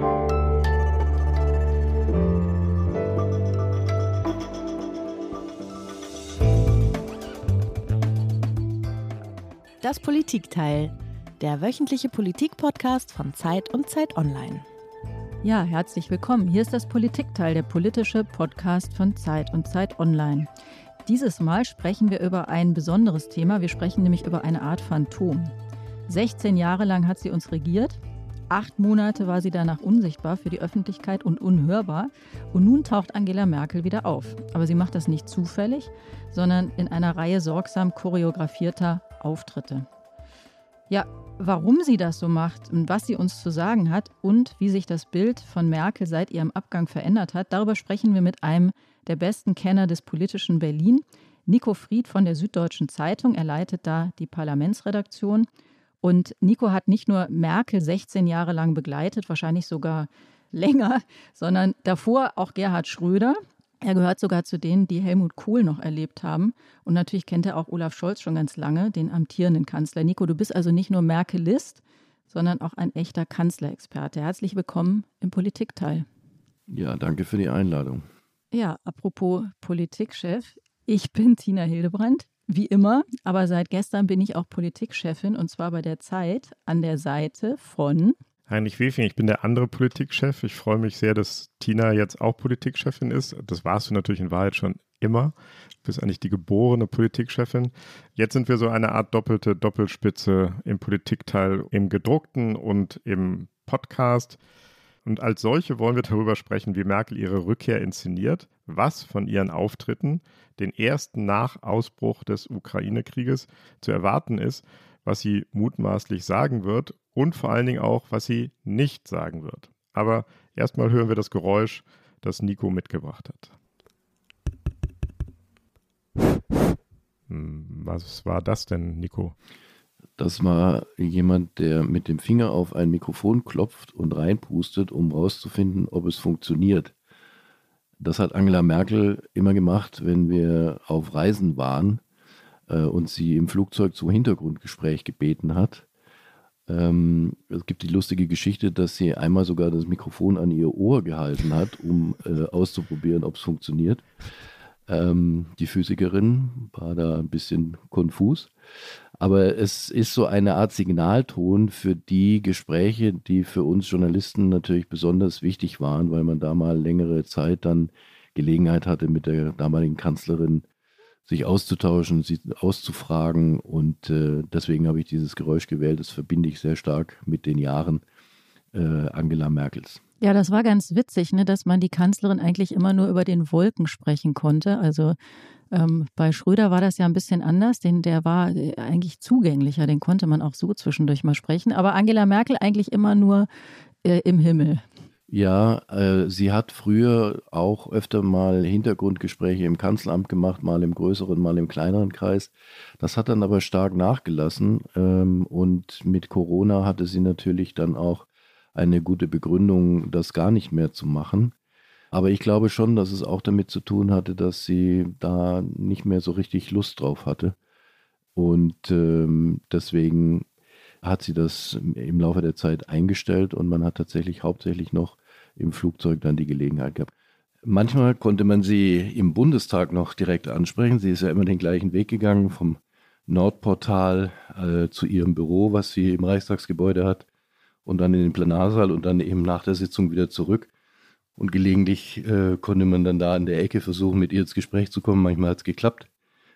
Das Politikteil, der wöchentliche Politik-Podcast von Zeit und Zeit Online. Ja, herzlich willkommen. Hier ist das Politikteil, der politische Podcast von Zeit und Zeit Online. Dieses Mal sprechen wir über ein besonderes Thema. Wir sprechen nämlich über eine Art Phantom. 16 Jahre lang hat sie uns regiert. Acht Monate war sie danach unsichtbar für die Öffentlichkeit und unhörbar. Und nun taucht Angela Merkel wieder auf. Aber sie macht das nicht zufällig, sondern in einer Reihe sorgsam choreografierter Auftritte. Ja, warum sie das so macht und was sie uns zu sagen hat und wie sich das Bild von Merkel seit ihrem Abgang verändert hat, darüber sprechen wir mit einem der besten Kenner des politischen Berlin, Nico Fried von der Süddeutschen Zeitung. Er leitet da die Parlamentsredaktion. Und Nico hat nicht nur Merkel 16 Jahre lang begleitet, wahrscheinlich sogar länger, sondern davor auch Gerhard Schröder, er gehört sogar zu denen, die Helmut Kohl noch erlebt haben. Und natürlich kennt er auch Olaf Scholz schon ganz lange, den amtierenden Kanzler. Nico, du bist also nicht nur Merkelist, sondern auch ein echter Kanzlerexperte. Herzlich willkommen im Politikteil. Ja, danke für die Einladung. Ja, apropos Politikchef. Ich bin Tina Hildebrand, wie immer, aber seit gestern bin ich auch Politikchefin und zwar bei der Zeit an der Seite von Heinrich Wefing, ich bin der andere Politikchef. Ich freue mich sehr, dass Tina jetzt auch Politikchefin ist. Das warst du natürlich in Wahrheit schon immer. Du bist eigentlich die geborene Politikchefin. Jetzt sind wir so eine Art doppelte Doppelspitze im Politikteil, im gedruckten und im Podcast. Und als solche wollen wir darüber sprechen, wie Merkel ihre Rückkehr inszeniert, was von ihren Auftritten, den ersten nach Ausbruch des Ukraine-Krieges, zu erwarten ist, was sie mutmaßlich sagen wird und vor allen Dingen auch, was sie nicht sagen wird. Aber erstmal hören wir das Geräusch, das Nico mitgebracht hat. Hm, was war das denn, Nico? Das war jemand, der mit dem Finger auf ein Mikrofon klopft und reinpustet, um herauszufinden, ob es funktioniert. Das hat Angela Merkel immer gemacht, wenn wir auf Reisen waren äh, und sie im Flugzeug zum Hintergrundgespräch gebeten hat. Ähm, es gibt die lustige Geschichte, dass sie einmal sogar das Mikrofon an ihr Ohr gehalten hat, um äh, auszuprobieren, ob es funktioniert. Ähm, die Physikerin war da ein bisschen konfus. Aber es ist so eine Art Signalton für die Gespräche, die für uns Journalisten natürlich besonders wichtig waren, weil man da mal längere Zeit dann Gelegenheit hatte, mit der damaligen Kanzlerin sich auszutauschen, sie auszufragen. Und äh, deswegen habe ich dieses Geräusch gewählt. Das verbinde ich sehr stark mit den Jahren äh, Angela Merkels. Ja, das war ganz witzig, ne, dass man die Kanzlerin eigentlich immer nur über den Wolken sprechen konnte. Also ähm, bei Schröder war das ja ein bisschen anders, denn der war äh, eigentlich zugänglicher, den konnte man auch so zwischendurch mal sprechen. Aber Angela Merkel eigentlich immer nur äh, im Himmel. Ja, äh, sie hat früher auch öfter mal Hintergrundgespräche im Kanzleramt gemacht, mal im größeren, mal im kleineren Kreis. Das hat dann aber stark nachgelassen ähm, und mit Corona hatte sie natürlich dann auch eine gute Begründung, das gar nicht mehr zu machen. Aber ich glaube schon, dass es auch damit zu tun hatte, dass sie da nicht mehr so richtig Lust drauf hatte. Und ähm, deswegen hat sie das im Laufe der Zeit eingestellt und man hat tatsächlich hauptsächlich noch im Flugzeug dann die Gelegenheit gehabt. Manchmal konnte man sie im Bundestag noch direkt ansprechen. Sie ist ja immer den gleichen Weg gegangen vom Nordportal äh, zu ihrem Büro, was sie im Reichstagsgebäude hat, und dann in den Plenarsaal und dann eben nach der Sitzung wieder zurück. Und gelegentlich äh, konnte man dann da in der Ecke versuchen, mit ihr ins Gespräch zu kommen. Manchmal hat es geklappt,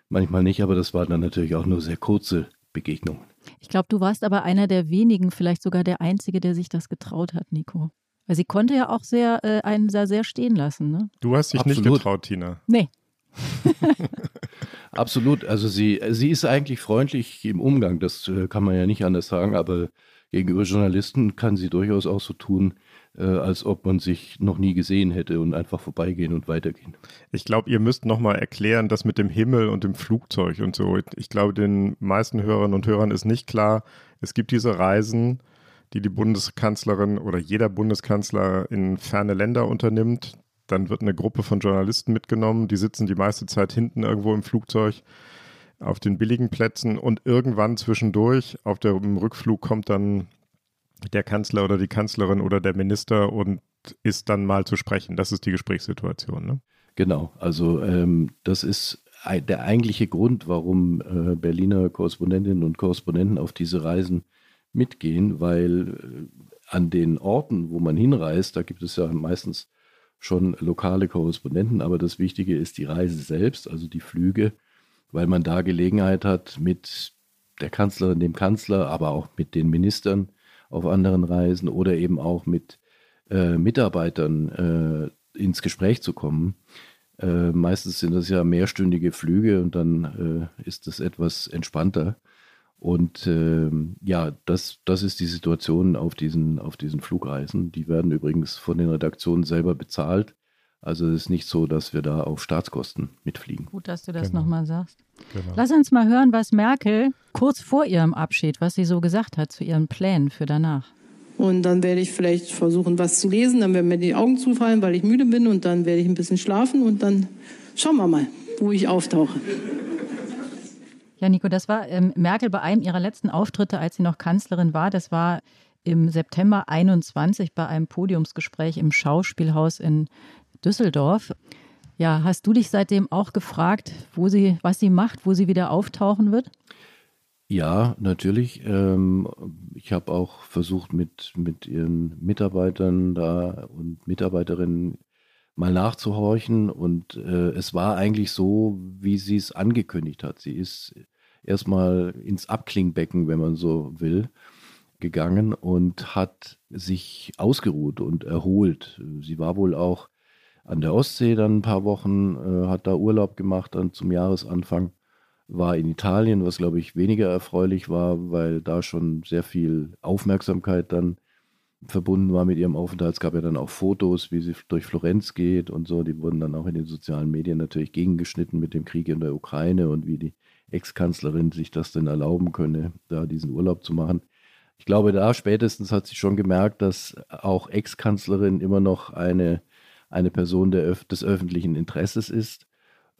manchmal nicht, aber das waren dann natürlich auch nur sehr kurze Begegnungen. Ich glaube, du warst aber einer der wenigen, vielleicht sogar der Einzige, der sich das getraut hat, Nico. Weil sie konnte ja auch sehr, äh, einen sehr, sehr stehen lassen. Ne? Du hast dich Absolut. nicht getraut, Tina. Nee. Absolut. Also sie, sie ist eigentlich freundlich im Umgang, das äh, kann man ja nicht anders sagen, aber gegenüber Journalisten kann sie durchaus auch so tun, äh, als ob man sich noch nie gesehen hätte und einfach vorbeigehen und weitergehen. Ich glaube, ihr müsst nochmal erklären, das mit dem Himmel und dem Flugzeug und so. Ich glaube, den meisten Hörerinnen und Hörern ist nicht klar, es gibt diese Reisen, die die Bundeskanzlerin oder jeder Bundeskanzler in ferne Länder unternimmt. Dann wird eine Gruppe von Journalisten mitgenommen, die sitzen die meiste Zeit hinten irgendwo im Flugzeug auf den billigen Plätzen und irgendwann zwischendurch auf dem Rückflug kommt dann der Kanzler oder die Kanzlerin oder der Minister und ist dann mal zu sprechen. Das ist die Gesprächssituation. Ne? Genau, also ähm, das ist der eigentliche Grund, warum äh, Berliner Korrespondentinnen und Korrespondenten auf diese Reisen mitgehen, weil äh, an den Orten, wo man hinreist, da gibt es ja meistens schon lokale Korrespondenten, aber das Wichtige ist die Reise selbst, also die Flüge, weil man da Gelegenheit hat, mit der Kanzlerin, dem Kanzler, aber auch mit den Ministern auf anderen Reisen oder eben auch mit äh, Mitarbeitern äh, ins Gespräch zu kommen. Äh, meistens sind das ja mehrstündige Flüge und dann äh, ist das etwas entspannter. Und ähm, ja, das, das ist die Situation auf diesen, auf diesen Flugreisen. Die werden übrigens von den Redaktionen selber bezahlt. Also es ist nicht so, dass wir da auf Staatskosten mitfliegen. Gut, dass du das genau. nochmal sagst. Genau. Lass uns mal hören, was Merkel kurz vor ihrem Abschied, was sie so gesagt hat zu ihren Plänen für danach. Und dann werde ich vielleicht versuchen, was zu lesen. Dann werden mir die Augen zufallen, weil ich müde bin. Und dann werde ich ein bisschen schlafen. Und dann schauen wir mal, wo ich auftauche. Ja, Nico, das war ähm, Merkel bei einem ihrer letzten Auftritte, als sie noch Kanzlerin war. Das war im September 21 bei einem Podiumsgespräch im Schauspielhaus in Düsseldorf. Ja, hast du dich seitdem auch gefragt, wo sie, was sie macht, wo sie wieder auftauchen wird? Ja, natürlich. Ähm, ich habe auch versucht, mit, mit ihren Mitarbeitern da und Mitarbeiterinnen mal nachzuhorchen. Und äh, es war eigentlich so, wie sie es angekündigt hat. Sie ist erstmal ins Abklingbecken, wenn man so will, gegangen und hat sich ausgeruht und erholt. Sie war wohl auch an der Ostsee dann ein paar Wochen, äh, hat da Urlaub gemacht dann zum Jahresanfang, war in Italien, was glaube ich weniger erfreulich war, weil da schon sehr viel Aufmerksamkeit dann verbunden war mit ihrem Aufenthalt. Es gab ja dann auch Fotos, wie sie durch Florenz geht und so. Die wurden dann auch in den sozialen Medien natürlich gegengeschnitten mit dem Krieg in der Ukraine und wie die Ex-Kanzlerin sich das denn erlauben könne, da diesen Urlaub zu machen. Ich glaube, da spätestens hat sie schon gemerkt, dass auch Ex-Kanzlerin immer noch eine, eine Person der, des öffentlichen Interesses ist.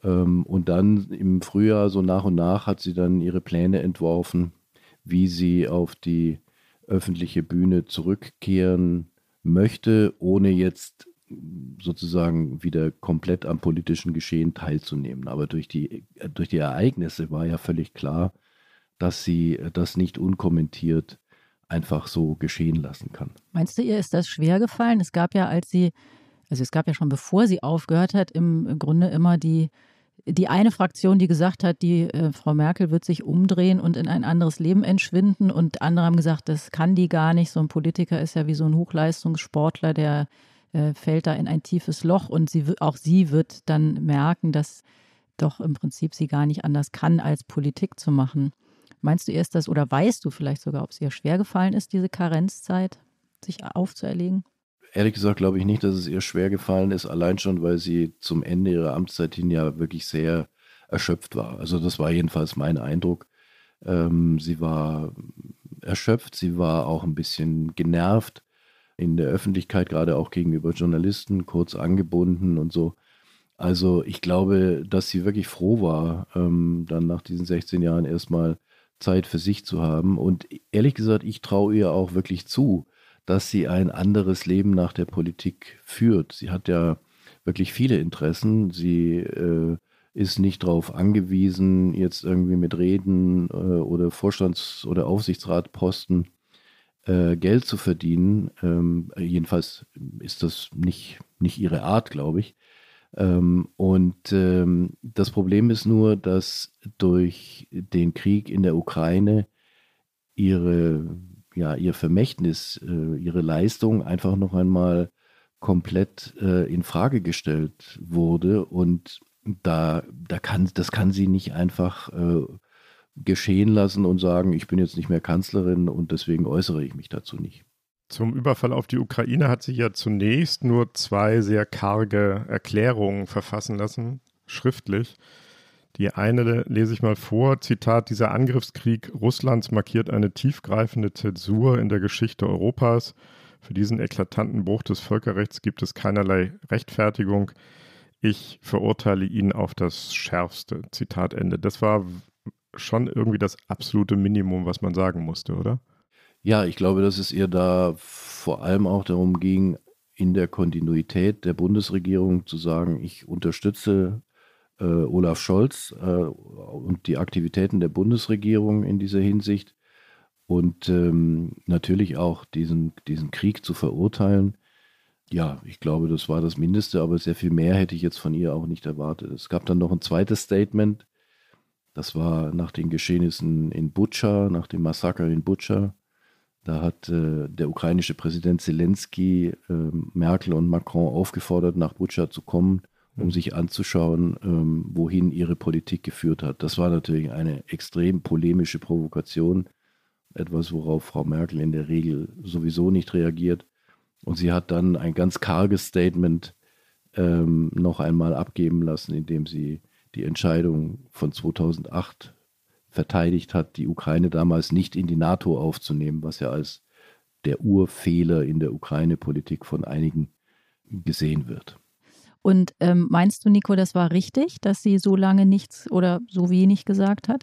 Ähm, und dann im Frühjahr, so nach und nach, hat sie dann ihre Pläne entworfen, wie sie auf die öffentliche Bühne zurückkehren möchte, ohne jetzt sozusagen wieder komplett am politischen Geschehen teilzunehmen. Aber durch die, durch die Ereignisse war ja völlig klar, dass sie das nicht unkommentiert einfach so geschehen lassen kann. Meinst du, ihr ist das schwer gefallen? Es gab ja, als sie, also es gab ja schon bevor sie aufgehört hat, im Grunde immer die die eine Fraktion, die gesagt hat, die äh, Frau Merkel wird sich umdrehen und in ein anderes Leben entschwinden und andere haben gesagt, das kann die gar nicht. So ein Politiker ist ja wie so ein Hochleistungssportler, der äh, fällt da in ein tiefes Loch und sie, auch sie wird dann merken, dass doch im Prinzip sie gar nicht anders kann, als Politik zu machen. Meinst du erst das oder weißt du vielleicht sogar, ob es ihr schwer gefallen ist, diese Karenzzeit sich aufzuerlegen? Ehrlich gesagt glaube ich nicht, dass es ihr schwer gefallen ist, allein schon, weil sie zum Ende ihrer Amtszeit hin ja wirklich sehr erschöpft war. Also das war jedenfalls mein Eindruck. Ähm, sie war erschöpft, sie war auch ein bisschen genervt in der Öffentlichkeit, gerade auch gegenüber Journalisten, kurz angebunden und so. Also ich glaube, dass sie wirklich froh war, ähm, dann nach diesen 16 Jahren erstmal Zeit für sich zu haben. Und ehrlich gesagt, ich traue ihr auch wirklich zu, dass sie ein anderes Leben nach der Politik führt. Sie hat ja wirklich viele Interessen. Sie äh, ist nicht darauf angewiesen, jetzt irgendwie mit Reden äh, oder Vorstands- oder Aufsichtsratposten äh, Geld zu verdienen. Ähm, jedenfalls ist das nicht, nicht ihre Art, glaube ich. Ähm, und ähm, das Problem ist nur, dass durch den Krieg in der Ukraine ihre ja, ihr Vermächtnis, äh, ihre Leistung einfach noch einmal komplett äh, in Frage gestellt wurde. Und da, da kann, das kann sie nicht einfach äh, geschehen lassen und sagen, ich bin jetzt nicht mehr Kanzlerin und deswegen äußere ich mich dazu nicht. Zum Überfall auf die Ukraine hat sie ja zunächst nur zwei sehr karge Erklärungen verfassen lassen, schriftlich. Die eine lese ich mal vor. Zitat, dieser Angriffskrieg Russlands markiert eine tiefgreifende Zäsur in der Geschichte Europas. Für diesen eklatanten Bruch des Völkerrechts gibt es keinerlei Rechtfertigung. Ich verurteile ihn auf das Schärfste. Zitat Ende. Das war schon irgendwie das absolute Minimum, was man sagen musste, oder? Ja, ich glaube, dass es ihr da vor allem auch darum ging, in der Kontinuität der Bundesregierung zu sagen, ich unterstütze äh, Olaf Scholz äh, und die Aktivitäten der Bundesregierung in dieser Hinsicht und ähm, natürlich auch diesen, diesen Krieg zu verurteilen. Ja, ich glaube, das war das Mindeste, aber sehr viel mehr hätte ich jetzt von ihr auch nicht erwartet. Es gab dann noch ein zweites Statement, das war nach den Geschehnissen in Butscha, nach dem Massaker in Butscha. Da hat äh, der ukrainische Präsident Zelensky äh, Merkel und Macron aufgefordert, nach Butscha zu kommen, um sich anzuschauen, ähm, wohin ihre Politik geführt hat. Das war natürlich eine extrem polemische Provokation etwas, worauf Frau Merkel in der Regel sowieso nicht reagiert. Und sie hat dann ein ganz karges Statement ähm, noch einmal abgeben lassen, indem sie die Entscheidung von 2008 verteidigt hat, die Ukraine damals nicht in die NATO aufzunehmen, was ja als der Urfehler in der Ukraine-Politik von einigen gesehen wird. Und ähm, meinst du, Nico, das war richtig, dass sie so lange nichts oder so wenig gesagt hat?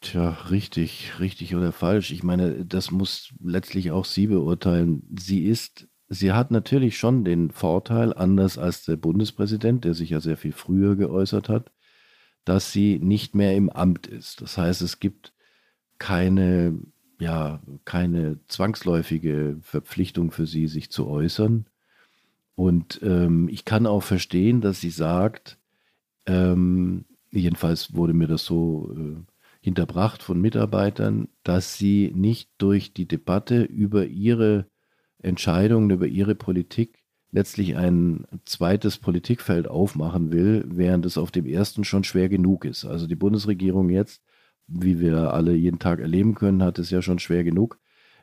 Tja, richtig, richtig oder falsch. Ich meine, das muss letztlich auch sie beurteilen. Sie ist, sie hat natürlich schon den Vorteil, anders als der Bundespräsident, der sich ja sehr viel früher geäußert hat, dass sie nicht mehr im Amt ist. Das heißt, es gibt keine, ja, keine zwangsläufige Verpflichtung für sie, sich zu äußern. Und ähm, ich kann auch verstehen, dass sie sagt, ähm, jedenfalls wurde mir das so äh, hinterbracht von Mitarbeitern, dass sie nicht durch die Debatte über ihre Entscheidungen, über ihre Politik letztlich ein zweites Politikfeld aufmachen will, während es auf dem ersten schon schwer genug ist. Also die Bundesregierung jetzt, wie wir alle jeden Tag erleben können, hat es ja schon schwer genug,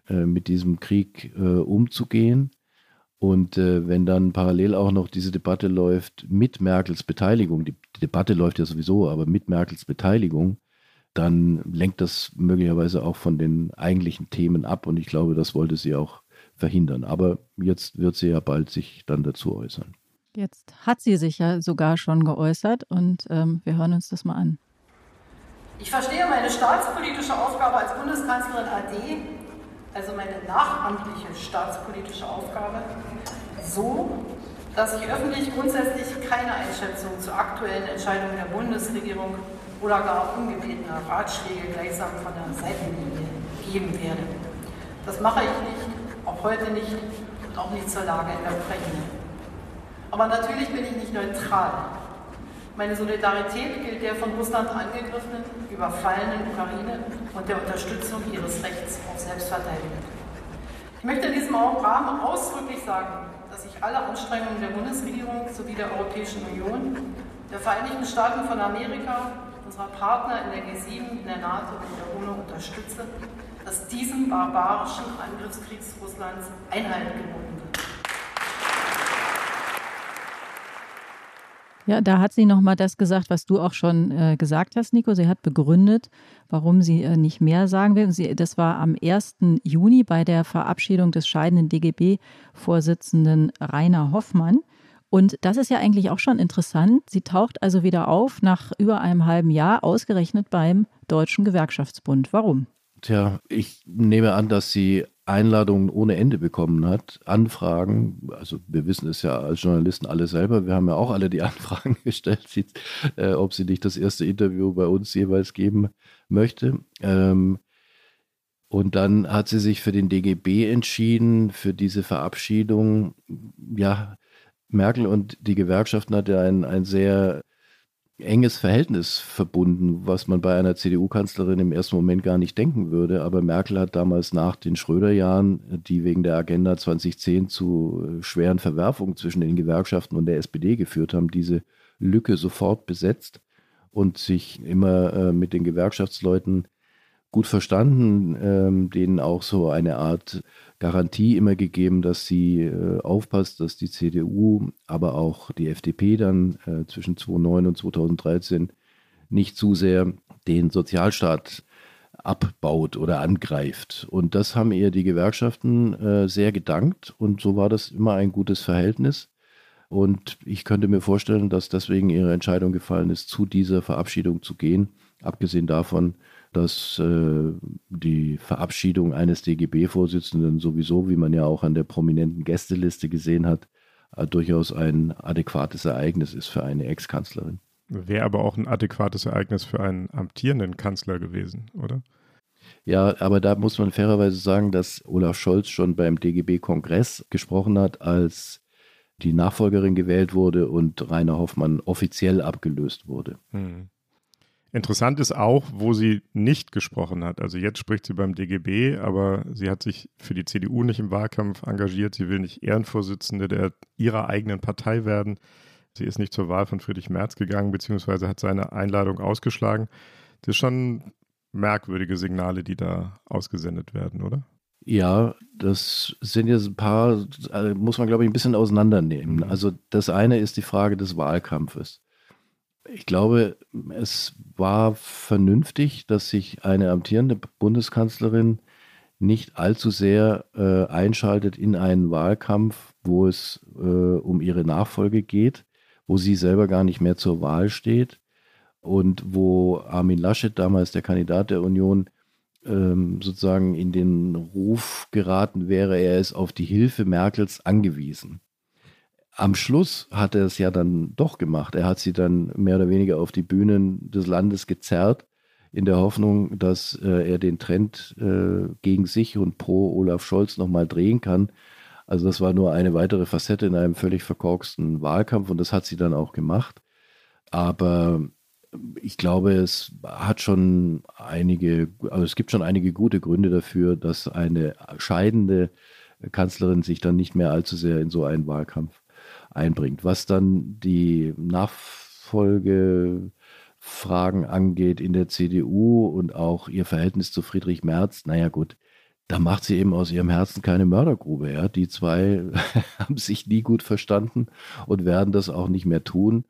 äh, mit diesem Krieg äh, umzugehen. Und äh, wenn dann parallel auch noch diese Debatte läuft mit Merkels Beteiligung, die, die Debatte läuft ja sowieso, aber mit Merkels Beteiligung, dann lenkt das möglicherweise auch von den eigentlichen Themen ab. Und ich glaube, das wollte sie auch verhindern. Aber jetzt wird sie ja bald sich dann dazu äußern. Jetzt hat sie sich ja sogar schon geäußert und ähm, wir hören uns das mal an. Ich verstehe meine staatspolitische Aufgabe als Bundeskanzlerin AD, also meine nachamtliche staatspolitische Aufgabe, so, dass ich öffentlich grundsätzlich keine Einschätzung zu aktuellen Entscheidungen der Bundesregierung oder gar ungebetene Ratschläge gleichsam von der Seitenlinie geben werde. Das mache ich nicht, auch heute nicht und auch nicht zur Lage in der Ukraine. Aber natürlich bin ich nicht neutral. Meine Solidarität gilt der von Russland angegriffenen, überfallenen Ukraine und der Unterstützung ihres Rechts auf Selbstverteidigung. Ich möchte in diesem Rahmen ausdrücklich sagen, dass ich alle Anstrengungen der Bundesregierung sowie der Europäischen Union, der Vereinigten Staaten von Amerika unserer Partner in der G7, in der NATO und der UNO unterstütze, dass diesem barbarischen Angriffskrieg Russlands Einhalt geboten Ja, da hat sie nochmal das gesagt, was du auch schon äh, gesagt hast, Nico. Sie hat begründet, warum sie äh, nicht mehr sagen will. Sie, das war am 1. Juni bei der Verabschiedung des scheidenden DGB-Vorsitzenden Rainer Hoffmann. Und das ist ja eigentlich auch schon interessant. Sie taucht also wieder auf nach über einem halben Jahr, ausgerechnet beim Deutschen Gewerkschaftsbund. Warum? Tja, ich nehme an, dass sie Einladungen ohne Ende bekommen hat, Anfragen. Also wir wissen es ja als Journalisten alle selber. Wir haben ja auch alle die Anfragen gestellt, äh, ob sie nicht das erste Interview bei uns jeweils geben möchte. Ähm, und dann hat sie sich für den DGB entschieden, für diese Verabschiedung. Ja, Merkel und die Gewerkschaften hat ja ein, ein sehr enges Verhältnis verbunden, was man bei einer CDU-Kanzlerin im ersten Moment gar nicht denken würde. Aber Merkel hat damals nach den Schröder-Jahren, die wegen der Agenda 2010 zu äh, schweren Verwerfungen zwischen den Gewerkschaften und der SPD geführt haben, diese Lücke sofort besetzt und sich immer äh, mit den Gewerkschaftsleuten gut verstanden, ähm, denen auch so eine Art Garantie immer gegeben, dass sie äh, aufpasst, dass die CDU, aber auch die FDP dann äh, zwischen 2009 und 2013 nicht zu sehr den Sozialstaat abbaut oder angreift. Und das haben ihr die Gewerkschaften äh, sehr gedankt und so war das immer ein gutes Verhältnis. Und ich könnte mir vorstellen, dass deswegen ihre Entscheidung gefallen ist, zu dieser Verabschiedung zu gehen. Abgesehen davon, dass äh, die Verabschiedung eines DGB-Vorsitzenden sowieso, wie man ja auch an der prominenten Gästeliste gesehen hat, äh, durchaus ein adäquates Ereignis ist für eine Ex-Kanzlerin. Wäre aber auch ein adäquates Ereignis für einen amtierenden Kanzler gewesen, oder? Ja, aber da muss man fairerweise sagen, dass Olaf Scholz schon beim DGB-Kongress gesprochen hat, als die Nachfolgerin gewählt wurde und Rainer Hoffmann offiziell abgelöst wurde. Hm. Interessant ist auch, wo sie nicht gesprochen hat. Also jetzt spricht sie beim DGB, aber sie hat sich für die CDU nicht im Wahlkampf engagiert. Sie will nicht Ehrenvorsitzende der ihrer eigenen Partei werden. Sie ist nicht zur Wahl von Friedrich Merz gegangen, beziehungsweise hat seine Einladung ausgeschlagen. Das ist schon merkwürdige Signale, die da ausgesendet werden, oder? Ja, das sind jetzt ein paar, also muss man glaube ich ein bisschen auseinandernehmen. Mhm. Also das eine ist die Frage des Wahlkampfes. Ich glaube, es war vernünftig, dass sich eine amtierende Bundeskanzlerin nicht allzu sehr äh, einschaltet in einen Wahlkampf, wo es äh, um ihre Nachfolge geht, wo sie selber gar nicht mehr zur Wahl steht und wo Armin Laschet, damals der Kandidat der Union, ähm, sozusagen in den Ruf geraten wäre, er ist auf die Hilfe Merkels angewiesen am Schluss hat er es ja dann doch gemacht. Er hat sie dann mehr oder weniger auf die Bühnen des Landes gezerrt, in der Hoffnung, dass äh, er den Trend äh, gegen sich und pro Olaf Scholz nochmal drehen kann. Also das war nur eine weitere Facette in einem völlig verkorksten Wahlkampf und das hat sie dann auch gemacht. Aber ich glaube, es hat schon einige, also es gibt schon einige gute Gründe dafür, dass eine scheidende Kanzlerin sich dann nicht mehr allzu sehr in so einen Wahlkampf einbringt. Was dann die Nachfolgefragen angeht in der CDU und auch ihr Verhältnis zu Friedrich Merz, naja gut, da macht sie eben aus ihrem Herzen keine Mördergrube. Ja? Die zwei haben sich nie gut verstanden und werden das auch nicht mehr tun.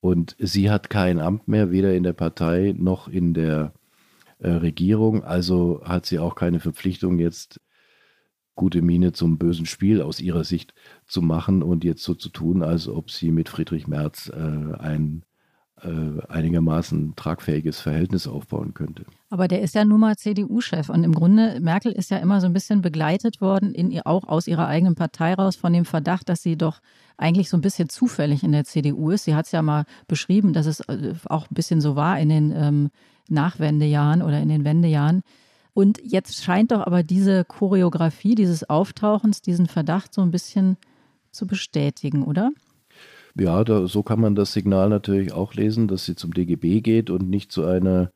Und sie hat kein Amt mehr, weder in der Partei noch in der äh, Regierung. Also hat sie auch keine Verpflichtung, jetzt gute Miene zum bösen Spiel aus ihrer Sicht zu machen und jetzt so zu tun, als ob sie mit Friedrich Merz äh, ein äh, einigermaßen tragfähiges Verhältnis aufbauen könnte. Aber der ist ja nun mal CDU-Chef und im Grunde, Merkel ist ja immer so ein bisschen begleitet worden, in ihr, auch aus ihrer eigenen Partei raus, von dem Verdacht, dass sie doch eigentlich so ein bisschen zufällig in der CDU ist. Sie hat es ja mal beschrieben, dass es äh, auch ein bisschen so war in den ähm, Nachwendejahren oder in den Wendejahren. Und jetzt scheint doch aber diese Choreografie dieses Auftauchens, diesen Verdacht so ein bisschen zu bestätigen, oder? Ja, da, so kann man das Signal natürlich auch lesen, dass sie zum DGB geht und nicht zu einer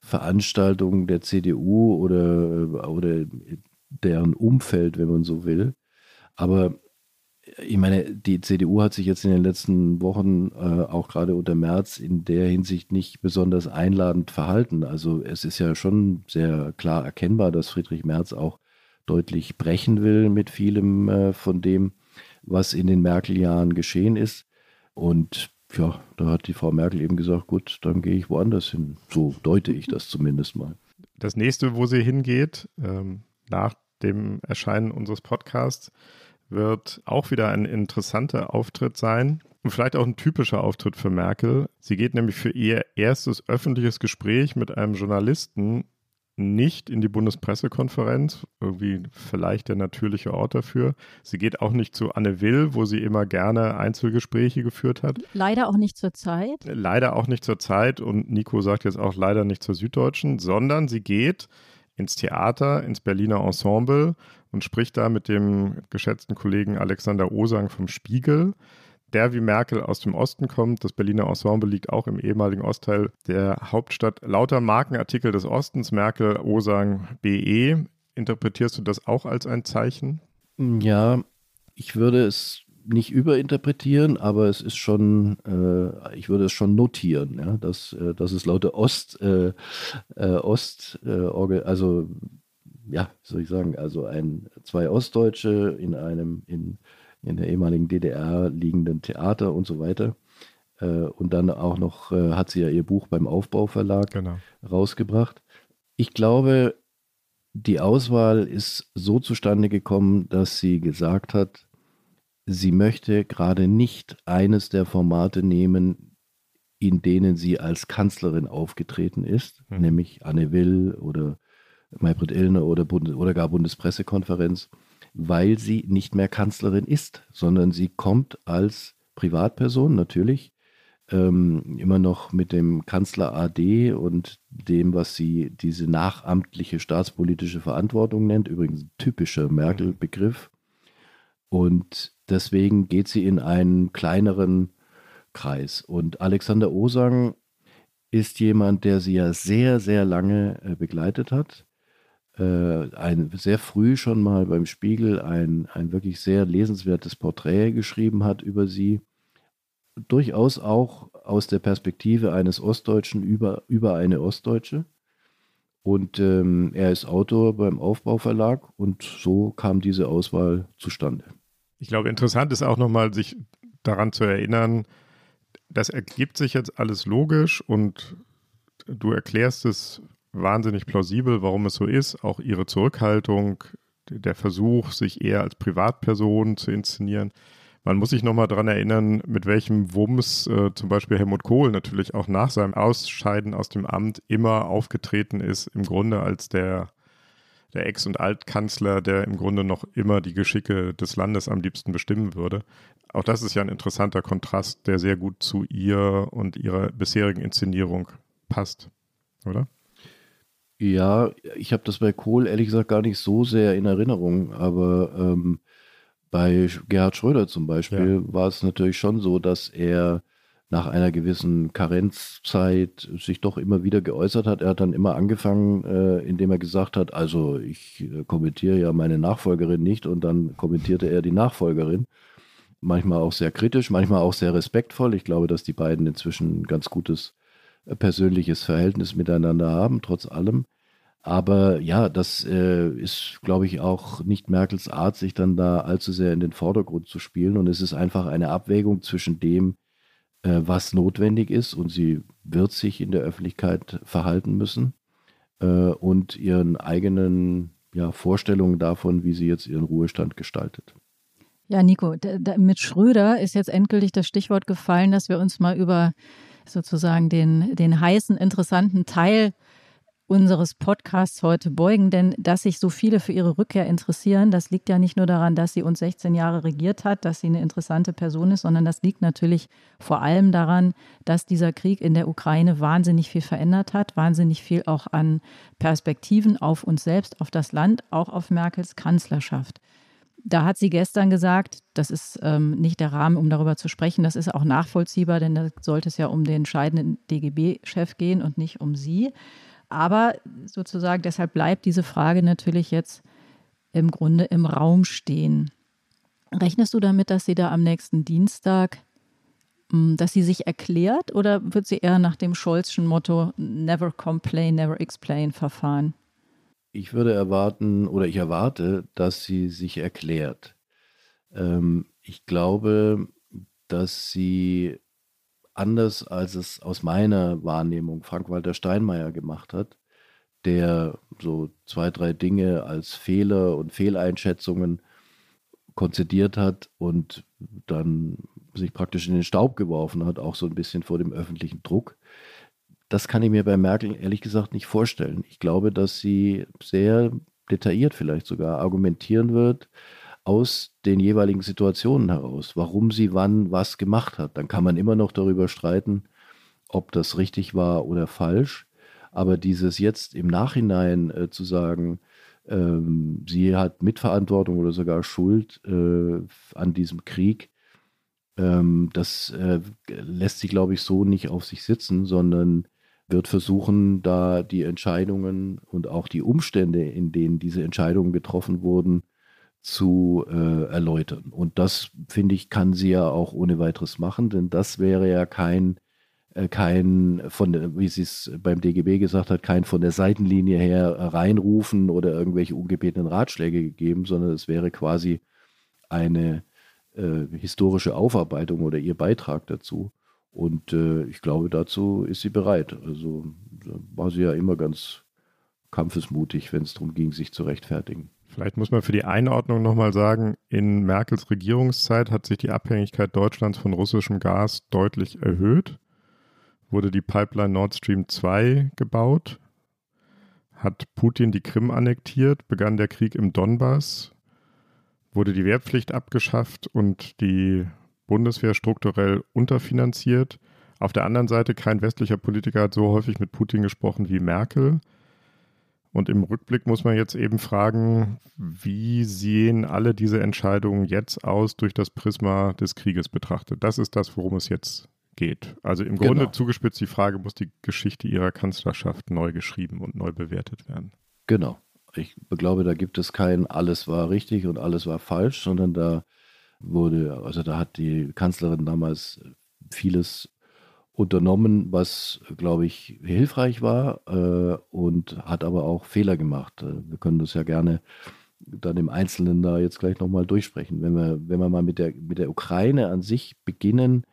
Veranstaltung der CDU oder, oder deren Umfeld, wenn man so will. Aber ich meine, die CDU hat sich jetzt in den letzten Wochen, äh, auch gerade unter März, in der Hinsicht nicht besonders einladend verhalten. Also es ist ja schon sehr klar erkennbar, dass Friedrich Merz auch deutlich brechen will mit vielem äh, von dem, was in den Merkel-Jahren geschehen ist. Und ja, da hat die Frau Merkel eben gesagt, gut, dann gehe ich woanders hin. So deute ich das zumindest mal. Das nächste, wo sie hingeht, ähm, nach dem Erscheinen unseres Podcasts, wird auch wieder ein interessanter Auftritt sein und vielleicht auch ein typischer Auftritt für Merkel. Sie geht nämlich für ihr erstes öffentliches Gespräch mit einem Journalisten nicht in die Bundespressekonferenz, irgendwie vielleicht der natürliche Ort dafür. Sie geht auch nicht zu Anne Will, wo sie immer gerne Einzelgespräche geführt hat. Leider auch nicht zur Zeit. Leider auch nicht zur Zeit und Nico sagt jetzt auch leider nicht zur Süddeutschen, sondern sie geht ins Theater, ins Berliner Ensemble und spricht da mit dem geschätzten Kollegen Alexander Osang vom Spiegel, der wie Merkel aus dem Osten kommt. Das Berliner Ensemble liegt auch im ehemaligen Ostteil der Hauptstadt. Lauter Markenartikel des Ostens, Merkel, Osang, BE. Interpretierst du das auch als ein Zeichen? Ja, ich würde es nicht überinterpretieren, aber es ist schon, äh, ich würde es schon notieren, ja, dass, äh, dass es lauter Ost, äh, äh Ost, äh, also ja, soll ich sagen, also ein, zwei Ostdeutsche in einem, in, in der ehemaligen DDR liegenden Theater und so weiter. Äh, und dann auch noch äh, hat sie ja ihr Buch beim Aufbauverlag genau. rausgebracht. Ich glaube, die Auswahl ist so zustande gekommen, dass sie gesagt hat, sie möchte gerade nicht eines der Formate nehmen, in denen sie als Kanzlerin aufgetreten ist, mhm. nämlich Anne Will oder Maybrit Illner oder, Bund oder gar Bundespressekonferenz, weil sie nicht mehr Kanzlerin ist, sondern sie kommt als Privatperson natürlich ähm, immer noch mit dem Kanzler AD und dem, was sie diese nachamtliche staatspolitische Verantwortung nennt, übrigens ein typischer Merkel-Begriff. Und deswegen geht sie in einen kleineren Kreis. Und Alexander Osang ist jemand, der sie ja sehr, sehr lange äh, begleitet hat. Äh, ein, sehr früh schon mal beim Spiegel ein, ein wirklich sehr lesenswertes Porträt geschrieben hat über sie. Durchaus auch aus der Perspektive eines Ostdeutschen über, über eine Ostdeutsche. Und ähm, er ist Autor beim Aufbauverlag und so kam diese Auswahl zustande. Ich glaube, interessant ist auch nochmal, sich daran zu erinnern, das ergibt sich jetzt alles logisch und du erklärst es wahnsinnig plausibel, warum es so ist. Auch ihre Zurückhaltung, der Versuch, sich eher als Privatperson zu inszenieren. Man muss sich nochmal daran erinnern, mit welchem Wumms äh, zum Beispiel Helmut Kohl natürlich auch nach seinem Ausscheiden aus dem Amt immer aufgetreten ist, im Grunde als der, der Ex- und Altkanzler, der im Grunde noch immer die Geschicke des Landes am liebsten bestimmen würde. Auch das ist ja ein interessanter Kontrast, der sehr gut zu ihr und ihrer bisherigen Inszenierung passt, oder? Ja, ich habe das bei Kohl ehrlich gesagt gar nicht so sehr in Erinnerung, aber ähm, bei Gerhard Schröder zum Beispiel ja. war es natürlich schon so, dass er nach einer gewissen Karenzzeit sich doch immer wieder geäußert hat. Er hat dann immer angefangen, äh, indem er gesagt hat, also ich äh, kommentiere ja meine Nachfolgerin nicht und dann kommentierte er die Nachfolgerin manchmal auch sehr kritisch, manchmal auch sehr respektvoll. Ich glaube, dass die beiden inzwischen ein ganz gutes persönliches Verhältnis miteinander haben, trotz allem. Aber ja, das äh, ist, glaube ich, auch nicht Merkels Art, sich dann da allzu sehr in den Vordergrund zu spielen. Und es ist einfach eine Abwägung zwischen dem, äh, was notwendig ist, und sie wird sich in der Öffentlichkeit verhalten müssen, äh, und ihren eigenen ja, Vorstellungen davon, wie sie jetzt ihren Ruhestand gestaltet. Ja, Nico, mit Schröder ist jetzt endgültig das Stichwort gefallen, dass wir uns mal über sozusagen den, den heißen, interessanten Teil unseres Podcasts heute beugen, denn dass sich so viele für ihre Rückkehr interessieren, das liegt ja nicht nur daran, dass sie uns 16 Jahre regiert hat, dass sie eine interessante Person ist, sondern das liegt natürlich vor allem daran, dass dieser Krieg in der Ukraine wahnsinnig viel verändert hat, wahnsinnig viel auch an Perspektiven auf uns selbst, auf das Land, auch auf Merkels Kanzlerschaft. Da hat sie gestern gesagt, das ist ähm, nicht der Rahmen, um darüber zu sprechen. Das ist auch nachvollziehbar, denn da sollte es ja um den scheidenden DGB-Chef gehen und nicht um sie. Aber sozusagen deshalb bleibt diese Frage natürlich jetzt im Grunde im Raum stehen. Rechnest du damit, dass sie da am nächsten Dienstag, hm, dass sie sich erklärt oder wird sie eher nach dem Scholzschen Motto Never Complain, Never Explain verfahren? Ich würde erwarten oder ich erwarte, dass sie sich erklärt. Ähm, ich glaube, dass sie anders, als es aus meiner Wahrnehmung Frank-Walter Steinmeier gemacht hat, der so zwei, drei Dinge als Fehler und Fehleinschätzungen konzidiert hat und dann sich praktisch in den Staub geworfen hat, auch so ein bisschen vor dem öffentlichen Druck. Das kann ich mir bei Merkel ehrlich gesagt nicht vorstellen. Ich glaube, dass sie sehr detailliert vielleicht sogar argumentieren wird aus den jeweiligen Situationen heraus, warum sie wann was gemacht hat. Dann kann man immer noch darüber streiten, ob das richtig war oder falsch. Aber dieses jetzt im Nachhinein äh, zu sagen, ähm, sie hat Mitverantwortung oder sogar Schuld äh, an diesem Krieg, ähm, das äh, lässt sie, glaube ich, so nicht auf sich sitzen, sondern wird versuchen, da die Entscheidungen und auch die Umstände, in denen diese Entscheidungen getroffen wurden, zu äh, erläutern. Und das, finde ich, kann sie ja auch ohne weiteres machen, denn das wäre ja kein, äh, kein von wie sie es beim DGB gesagt hat, kein von der Seitenlinie her reinrufen oder irgendwelche ungebetenen Ratschläge gegeben, sondern es wäre quasi eine äh, historische Aufarbeitung oder ihr Beitrag dazu. Und äh, ich glaube, dazu ist sie bereit. Also war sie ja immer ganz kampfesmutig, wenn es darum ging, sich zu rechtfertigen. Vielleicht muss man für die Einordnung nochmal sagen, in Merkels Regierungszeit hat sich die Abhängigkeit Deutschlands von russischem Gas deutlich erhöht. wurde die Pipeline Nord Stream 2 gebaut, hat Putin die Krim annektiert, begann der Krieg im Donbass, wurde die Wehrpflicht abgeschafft und die Bundeswehr strukturell unterfinanziert. Auf der anderen Seite, kein westlicher Politiker hat so häufig mit Putin gesprochen wie Merkel. Und im Rückblick muss man jetzt eben fragen, wie sehen alle diese Entscheidungen jetzt aus durch das Prisma des Krieges betrachtet? Das ist das, worum es jetzt geht. Also im Grunde genau. zugespitzt die Frage, muss die Geschichte ihrer Kanzlerschaft neu geschrieben und neu bewertet werden? Genau. Ich glaube, da gibt es kein alles war richtig und alles war falsch, sondern da wurde, also da hat die Kanzlerin damals vieles unternommen, was, glaube ich, hilfreich war äh, und hat aber auch Fehler gemacht. Äh, wir können das ja gerne dann im Einzelnen da jetzt gleich nochmal durchsprechen. Wenn wir, wenn wir mal mit der, mit der Ukraine an sich beginnen,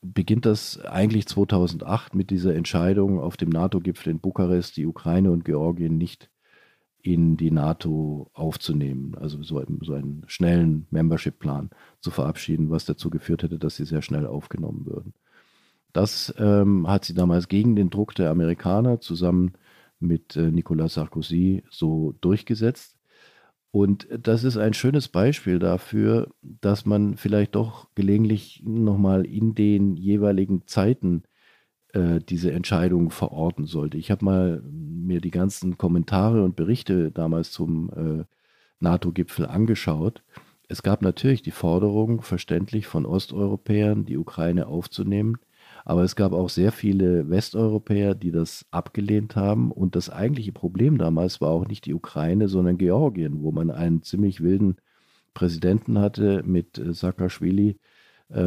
beginnt das eigentlich 2008 mit dieser Entscheidung auf dem NATO-Gipfel in Bukarest, die Ukraine und Georgien nicht in die NATO aufzunehmen, also so, einen, so einen schnellen Membership-Plan zu verabschieden, was dazu geführt hätte, dass sie sehr schnell aufgenommen würden. Das ähm, hat sie damals gegen den Druck der Amerikaner zusammen mit äh, Nicolas Sarkozy so durchgesetzt. Und das ist ein schönes Beispiel dafür, dass man vielleicht doch gelegentlich nochmal in den jeweiligen Zeiten äh, diese Entscheidung verorten sollte. Ich habe mal mir die ganzen Kommentare und Berichte damals zum äh, NATO-Gipfel angeschaut. Es gab natürlich die Forderung, verständlich von Osteuropäern die Ukraine aufzunehmen. Aber es gab auch sehr viele Westeuropäer, die das abgelehnt haben. Und das eigentliche Problem damals war auch nicht die Ukraine, sondern Georgien, wo man einen ziemlich wilden Präsidenten hatte mit äh, Saakashvili,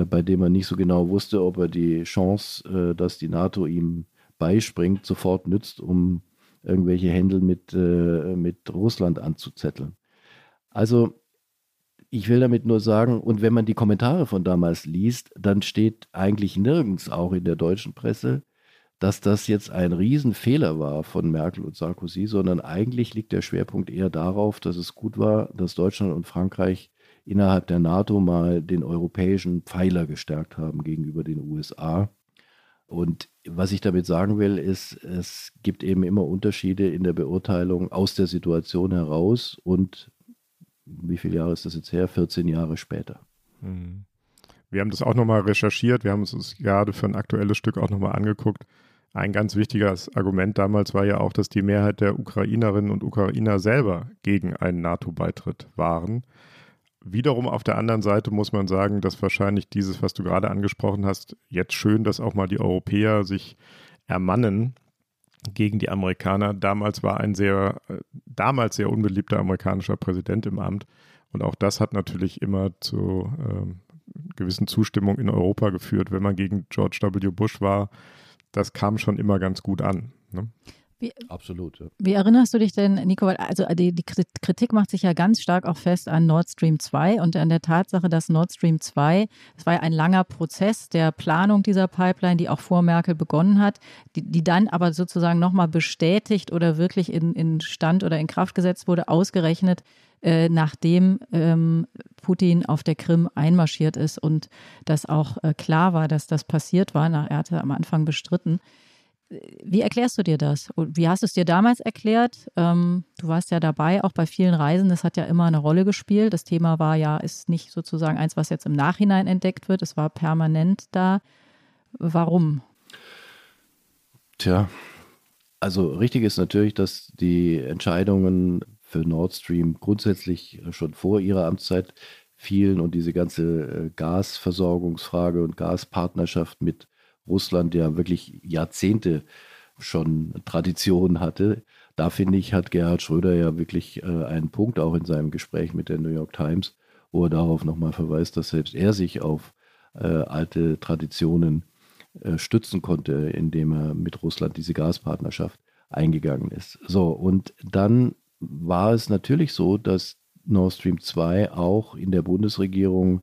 bei dem man nicht so genau wusste, ob er die Chance, äh, dass die NATO ihm beispringt, sofort nützt, um irgendwelche Händel mit, äh, mit Russland anzuzetteln. Also ich will damit nur sagen, und wenn man die Kommentare von damals liest, dann steht eigentlich nirgends, auch in der deutschen Presse, dass das jetzt ein Riesenfehler war von Merkel und Sarkozy, sondern eigentlich liegt der Schwerpunkt eher darauf, dass es gut war, dass Deutschland und Frankreich innerhalb der NATO mal den europäischen Pfeiler gestärkt haben gegenüber den USA. Und was ich damit sagen will, ist, es gibt eben immer Unterschiede in der Beurteilung aus der Situation heraus und wie viele Jahre ist das jetzt her? 14 Jahre später. Hm. Wir haben das auch nochmal recherchiert. Wir haben uns das gerade für ein aktuelles Stück auch nochmal angeguckt. Ein ganz wichtiges Argument damals war ja auch, dass die Mehrheit der Ukrainerinnen und Ukrainer selber gegen einen NATO-Beitritt waren. Wiederum auf der anderen Seite muss man sagen, dass wahrscheinlich dieses, was du gerade angesprochen hast, jetzt schön, dass auch mal die Europäer sich ermannen gegen die Amerikaner. Damals war ein sehr, äh, damals sehr unbeliebter amerikanischer Präsident im Amt. Und auch das hat natürlich immer zu ähm, gewissen Zustimmung in Europa geführt, wenn man gegen George W. Bush war. Das kam schon immer ganz gut an. Ne? Wie, Absolut. Ja. Wie erinnerst du dich denn, Nico, also die, die, Kritik macht sich ja ganz stark auch fest an Nord Stream 2 und an der Tatsache, dass Nord Stream 2, das war ja ein langer Prozess der Planung dieser Pipeline, die auch vor Merkel begonnen hat, die, die dann aber sozusagen nochmal bestätigt oder wirklich in, in Stand oder in Kraft gesetzt wurde, ausgerechnet äh, nachdem ähm, Putin auf der Krim einmarschiert ist und das auch äh, klar war, dass das passiert war. Nach, er hatte am Anfang bestritten. Wie erklärst du dir das? Wie hast du es dir damals erklärt? Ähm, du warst ja dabei, auch bei vielen Reisen. Das hat ja immer eine Rolle gespielt. Das Thema war ja, ist nicht sozusagen eins, was jetzt im Nachhinein entdeckt wird. Es war permanent da. Warum? Tja, also richtig ist natürlich, dass die Entscheidungen für Nord Stream grundsätzlich schon vor ihrer Amtszeit fielen und diese ganze äh, Gasversorgungsfrage und Gaspartnerschaft mit Russland ja wirklich Jahrzehnte schon Tradition hatte. Da finde ich, hat Gerhard Schröder ja wirklich äh, einen Punkt auch in seinem Gespräch mit der New York Times, wo er darauf nochmal verweist, dass selbst er sich auf äh, alte Traditionen äh, stützen konnte, indem er mit Russland diese Gaspartnerschaft eingegangen ist. So, und dann war es natürlich so, dass Nord Stream 2 auch in der Bundesregierung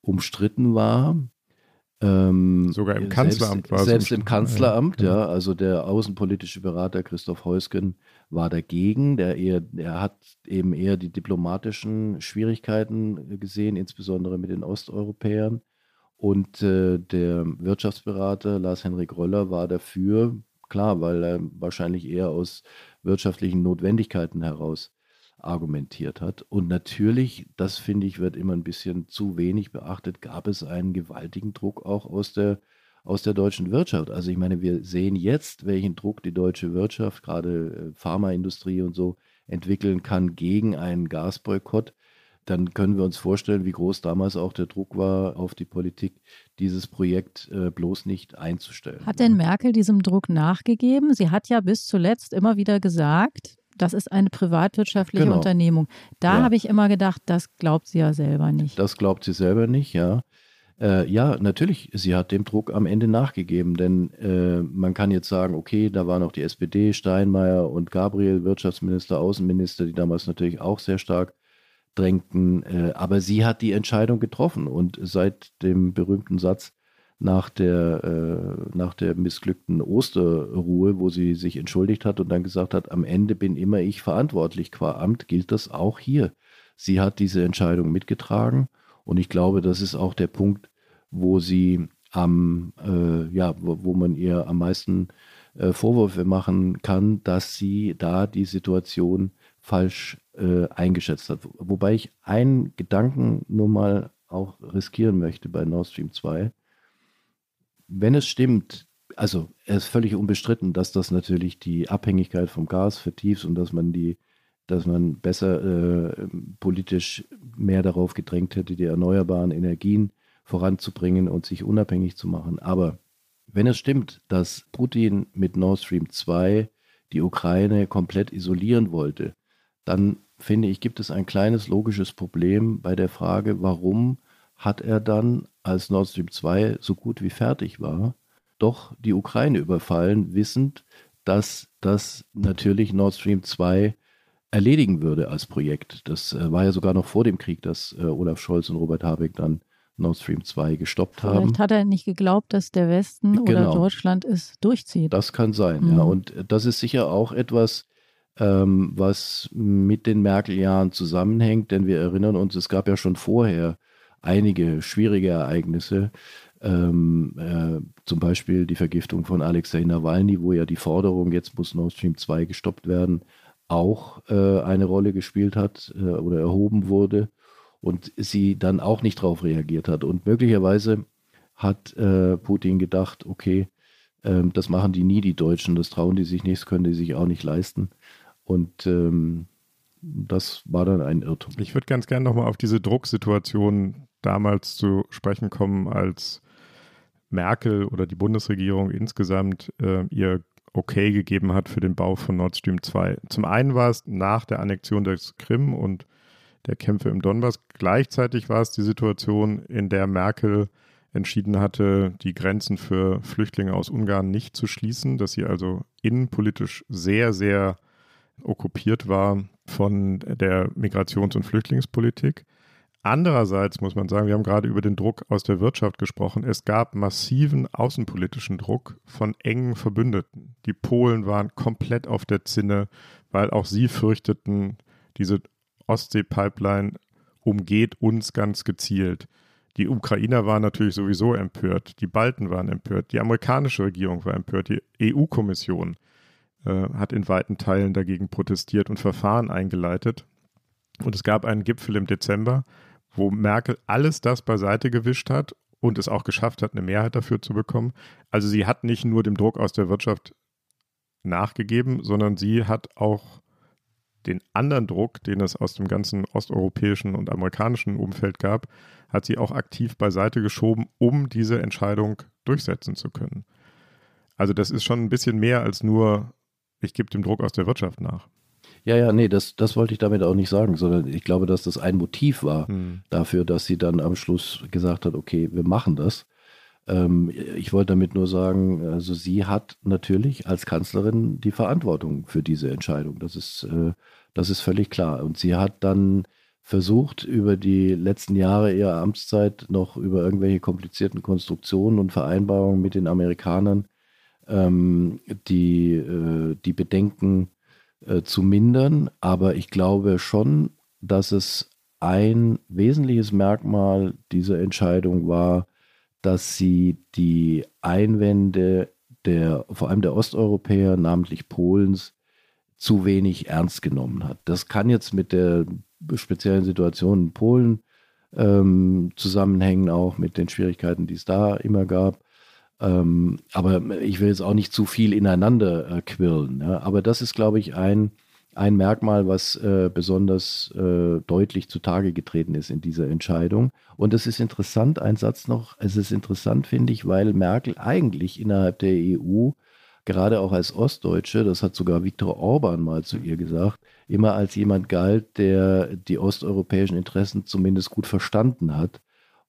umstritten war. Ähm, Sogar im Kanzleramt war es. Selbst im Kanzleramt, ja, ja. Also der außenpolitische Berater Christoph Heusgen war dagegen. Der, eher, er hat eben eher die diplomatischen Schwierigkeiten gesehen, insbesondere mit den Osteuropäern. Und äh, der Wirtschaftsberater Lars-Henrik Röller war dafür, klar, weil er wahrscheinlich eher aus wirtschaftlichen Notwendigkeiten heraus argumentiert hat. Und natürlich, das finde ich, wird immer ein bisschen zu wenig beachtet, gab es einen gewaltigen Druck auch aus der, aus der deutschen Wirtschaft. Also ich meine, wir sehen jetzt, welchen Druck die deutsche Wirtschaft, gerade äh, Pharmaindustrie und so, entwickeln kann gegen einen Gasboykott dann können wir uns vorstellen, wie groß damals auch der Druck war auf die Politik, dieses Projekt äh, bloß nicht einzustellen. Hat denn Merkel diesem Druck nachgegeben? Sie hat ja bis zuletzt immer wieder gesagt, das ist eine privatwirtschaftliche genau. Unternehmung. Da ja. habe ich immer gedacht, das glaubt sie ja selber nicht. Das glaubt sie selber nicht, ja. Äh, ja, natürlich, sie hat dem Druck am Ende nachgegeben, denn äh, man kann jetzt sagen, okay, da waren auch die SPD, Steinmeier und Gabriel, Wirtschaftsminister, Außenminister, die damals natürlich auch sehr stark drängten. Äh, aber sie hat die Entscheidung getroffen und seit dem berühmten Satz nach der, äh, nach der missglückten Osterruhe, wo sie sich entschuldigt hat und dann gesagt hat, am Ende bin immer ich verantwortlich qua Amt, gilt das auch hier. Sie hat diese Entscheidung mitgetragen und ich glaube, das ist auch der Punkt, wo sie am, äh, ja, wo, wo, man ihr am meisten äh, Vorwürfe machen kann, dass sie da die Situation falsch äh, eingeschätzt hat. Wobei ich einen Gedanken nur mal auch riskieren möchte bei Nord Stream 2. Wenn es stimmt, also er ist völlig unbestritten, dass das natürlich die Abhängigkeit vom Gas vertieft und dass man die, dass man besser äh, politisch mehr darauf gedrängt hätte, die erneuerbaren Energien voranzubringen und sich unabhängig zu machen. Aber wenn es stimmt, dass Putin mit Nord Stream 2 die Ukraine komplett isolieren wollte, dann finde ich, gibt es ein kleines logisches Problem bei der Frage, warum hat er dann, als Nord Stream 2 so gut wie fertig war, doch die Ukraine überfallen, wissend, dass das natürlich Nord Stream 2 erledigen würde als Projekt. Das äh, war ja sogar noch vor dem Krieg, dass äh, Olaf Scholz und Robert Habeck dann Nord Stream 2 gestoppt Vielleicht haben. Vielleicht hat er nicht geglaubt, dass der Westen genau. oder Deutschland es durchzieht. Das kann sein, mhm. ja. Und das ist sicher auch etwas, ähm, was mit den Merkel-Jahren zusammenhängt, denn wir erinnern uns, es gab ja schon vorher einige schwierige Ereignisse, ähm, äh, zum Beispiel die Vergiftung von Alexei Nawalny, wo ja die Forderung, jetzt muss Nord Stream 2 gestoppt werden, auch äh, eine Rolle gespielt hat äh, oder erhoben wurde und sie dann auch nicht darauf reagiert hat. Und möglicherweise hat äh, Putin gedacht, okay, ähm, das machen die nie, die Deutschen, das trauen die sich nicht, das können die sich auch nicht leisten. Und ähm, das war dann ein Irrtum. Ich würde ganz gerne nochmal auf diese Drucksituation damals zu sprechen kommen, als Merkel oder die Bundesregierung insgesamt äh, ihr Okay gegeben hat für den Bau von Nord Stream 2. Zum einen war es nach der Annexion des Krim und der Kämpfe im Donbass. Gleichzeitig war es die Situation, in der Merkel entschieden hatte, die Grenzen für Flüchtlinge aus Ungarn nicht zu schließen, dass sie also innenpolitisch sehr, sehr okkupiert war von der Migrations- und Flüchtlingspolitik. Andererseits muss man sagen, wir haben gerade über den Druck aus der Wirtschaft gesprochen. Es gab massiven außenpolitischen Druck von engen Verbündeten. Die Polen waren komplett auf der Zinne, weil auch sie fürchteten, diese Ostsee-Pipeline umgeht uns ganz gezielt. Die Ukrainer waren natürlich sowieso empört, die Balten waren empört, die amerikanische Regierung war empört, die EU-Kommission äh, hat in weiten Teilen dagegen protestiert und Verfahren eingeleitet. Und es gab einen Gipfel im Dezember, wo Merkel alles das beiseite gewischt hat und es auch geschafft hat, eine Mehrheit dafür zu bekommen. Also sie hat nicht nur dem Druck aus der Wirtschaft nachgegeben, sondern sie hat auch den anderen Druck, den es aus dem ganzen osteuropäischen und amerikanischen Umfeld gab, hat sie auch aktiv beiseite geschoben, um diese Entscheidung durchsetzen zu können. Also das ist schon ein bisschen mehr als nur ich gebe dem Druck aus der Wirtschaft nach. Ja, ja, nee, das, das wollte ich damit auch nicht sagen, sondern ich glaube, dass das ein Motiv war hm. dafür, dass sie dann am Schluss gesagt hat, okay, wir machen das. Ähm, ich wollte damit nur sagen, also sie hat natürlich als Kanzlerin die Verantwortung für diese Entscheidung. Das ist, äh, das ist völlig klar. Und sie hat dann versucht, über die letzten Jahre ihrer Amtszeit noch über irgendwelche komplizierten Konstruktionen und Vereinbarungen mit den Amerikanern ähm, die, äh, die Bedenken äh, zu mindern. Aber ich glaube schon, dass es ein wesentliches Merkmal dieser Entscheidung war, dass sie die Einwände der, vor allem der Osteuropäer, namentlich Polens, zu wenig ernst genommen hat. Das kann jetzt mit der speziellen Situation in Polen ähm, zusammenhängen, auch mit den Schwierigkeiten, die es da immer gab. Ähm, aber ich will jetzt auch nicht zu viel ineinander äh, quirlen. Ja? Aber das ist, glaube ich, ein, ein Merkmal, was äh, besonders äh, deutlich zutage getreten ist in dieser Entscheidung. Und es ist interessant, ein Satz noch, es ist interessant, finde ich, weil Merkel eigentlich innerhalb der EU gerade auch als Ostdeutsche, das hat sogar Viktor Orban mal zu ihr gesagt, immer als jemand galt, der die osteuropäischen Interessen zumindest gut verstanden hat.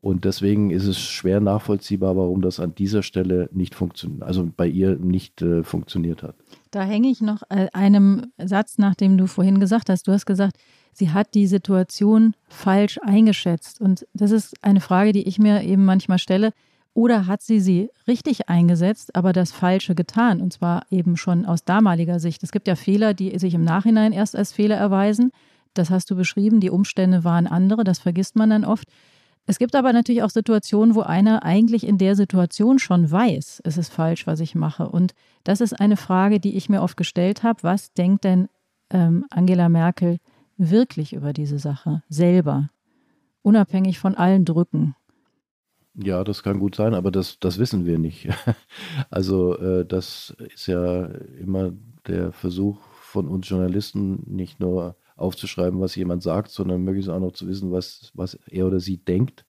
Und deswegen ist es schwer nachvollziehbar, warum das an dieser Stelle nicht funktioniert, also bei ihr nicht äh, funktioniert hat. Da hänge ich noch äh, einem Satz, nach dem du vorhin gesagt hast. Du hast gesagt, sie hat die Situation falsch eingeschätzt. Und das ist eine Frage, die ich mir eben manchmal stelle. Oder hat sie sie richtig eingesetzt, aber das Falsche getan? Und zwar eben schon aus damaliger Sicht. Es gibt ja Fehler, die sich im Nachhinein erst als Fehler erweisen. Das hast du beschrieben. Die Umstände waren andere. Das vergisst man dann oft. Es gibt aber natürlich auch Situationen, wo einer eigentlich in der Situation schon weiß, es ist falsch, was ich mache. Und das ist eine Frage, die ich mir oft gestellt habe. Was denkt denn ähm, Angela Merkel wirklich über diese Sache selber? Unabhängig von allen Drücken. Ja, das kann gut sein, aber das, das wissen wir nicht. Also äh, das ist ja immer der Versuch von uns Journalisten, nicht nur aufzuschreiben, was jemand sagt, sondern möglichst auch noch zu wissen, was, was er oder sie denkt.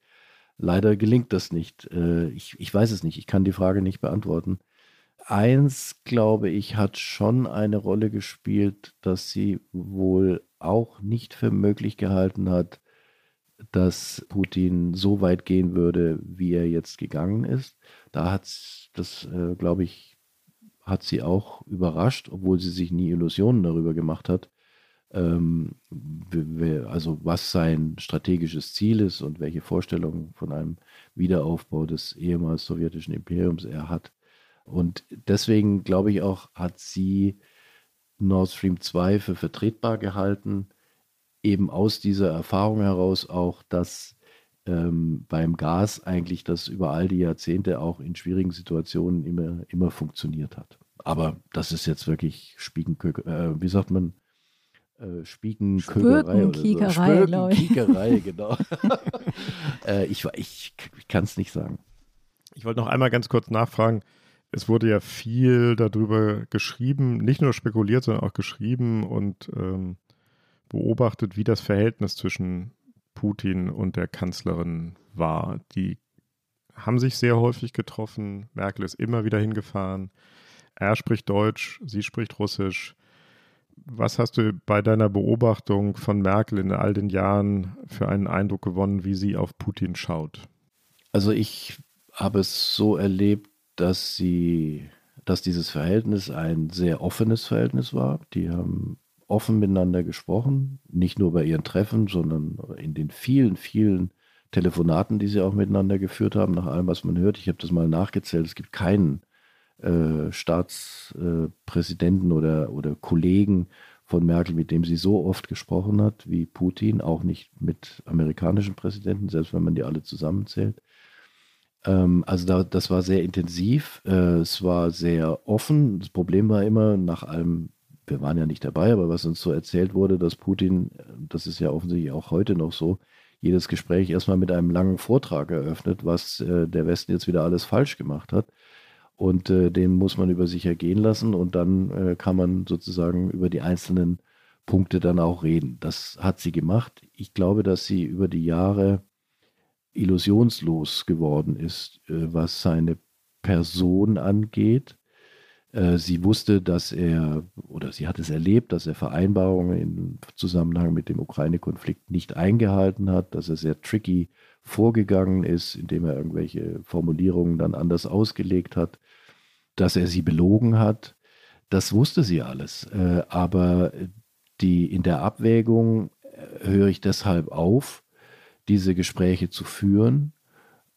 Leider gelingt das nicht. Äh, ich, ich weiß es nicht, ich kann die Frage nicht beantworten. Eins, glaube ich, hat schon eine Rolle gespielt, dass sie wohl auch nicht für möglich gehalten hat, dass Putin so weit gehen würde, wie er jetzt gegangen ist. Da hat das, äh, glaube ich, hat sie auch überrascht, obwohl sie sich nie Illusionen darüber gemacht hat. Ähm, also was sein strategisches Ziel ist und welche Vorstellungen von einem Wiederaufbau des ehemals sowjetischen Imperiums er hat. Und deswegen glaube ich auch, hat sie Nord Stream 2 für vertretbar gehalten eben aus dieser Erfahrung heraus auch, dass ähm, beim Gas eigentlich das über all die Jahrzehnte auch in schwierigen Situationen immer, immer funktioniert hat. Aber das ist jetzt wirklich Spiegenkö äh, wie sagt man? Äh, Spiegenkögerei oder so. Spökenkiekerei, genau. äh, ich ich, ich kann es nicht sagen. Ich wollte noch einmal ganz kurz nachfragen. Es wurde ja viel darüber geschrieben, nicht nur spekuliert, sondern auch geschrieben und ähm, beobachtet, wie das Verhältnis zwischen Putin und der Kanzlerin war. Die haben sich sehr häufig getroffen. Merkel ist immer wieder hingefahren. Er spricht Deutsch, sie spricht Russisch. Was hast du bei deiner Beobachtung von Merkel in all den Jahren für einen Eindruck gewonnen, wie sie auf Putin schaut? Also ich habe es so erlebt, dass sie, dass dieses Verhältnis ein sehr offenes Verhältnis war. Die haben offen miteinander gesprochen, nicht nur bei ihren Treffen, sondern in den vielen, vielen Telefonaten, die sie auch miteinander geführt haben, nach allem, was man hört. Ich habe das mal nachgezählt. Es gibt keinen äh, Staatspräsidenten oder, oder Kollegen von Merkel, mit dem sie so oft gesprochen hat wie Putin, auch nicht mit amerikanischen Präsidenten, selbst wenn man die alle zusammenzählt. Ähm, also da, das war sehr intensiv, äh, es war sehr offen. Das Problem war immer, nach allem, wir waren ja nicht dabei, aber was uns so erzählt wurde, dass Putin, das ist ja offensichtlich auch heute noch so, jedes Gespräch erstmal mit einem langen Vortrag eröffnet, was äh, der Westen jetzt wieder alles falsch gemacht hat. Und äh, den muss man über sich ergehen lassen und dann äh, kann man sozusagen über die einzelnen Punkte dann auch reden. Das hat sie gemacht. Ich glaube, dass sie über die Jahre illusionslos geworden ist, äh, was seine Person angeht äh, sie wusste, dass er, oder sie hat es erlebt, dass er Vereinbarungen im Zusammenhang mit dem Ukraine-Konflikt nicht eingehalten hat, dass er sehr tricky vorgegangen ist, indem er irgendwelche Formulierungen dann anders ausgelegt hat, dass er sie belogen hat. Das wusste sie alles. Äh, aber die, in der Abwägung äh, höre ich deshalb auf, diese Gespräche zu führen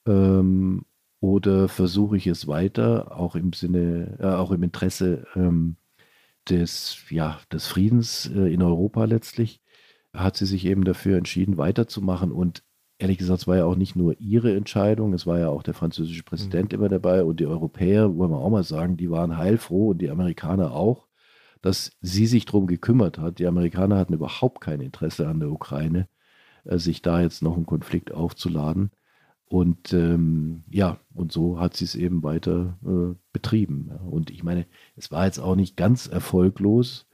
ähm, oder versuche ich es weiter, auch im Sinne, äh, auch im Interesse ähm, des, ja, des Friedens äh, in Europa letztlich, hat sie sich eben dafür entschieden, weiterzumachen. Und ehrlich gesagt, es war ja auch nicht nur ihre Entscheidung, es war ja auch der französische Präsident mhm. immer dabei und die Europäer, wollen wir auch mal sagen, die waren heilfroh und die Amerikaner auch, dass sie sich darum gekümmert hat. Die Amerikaner hatten überhaupt kein Interesse an der Ukraine, äh, sich da jetzt noch einen Konflikt aufzuladen. Und ähm, ja, und so hat sie es eben weiter äh, betrieben. Und ich meine, es war jetzt auch nicht ganz erfolglos.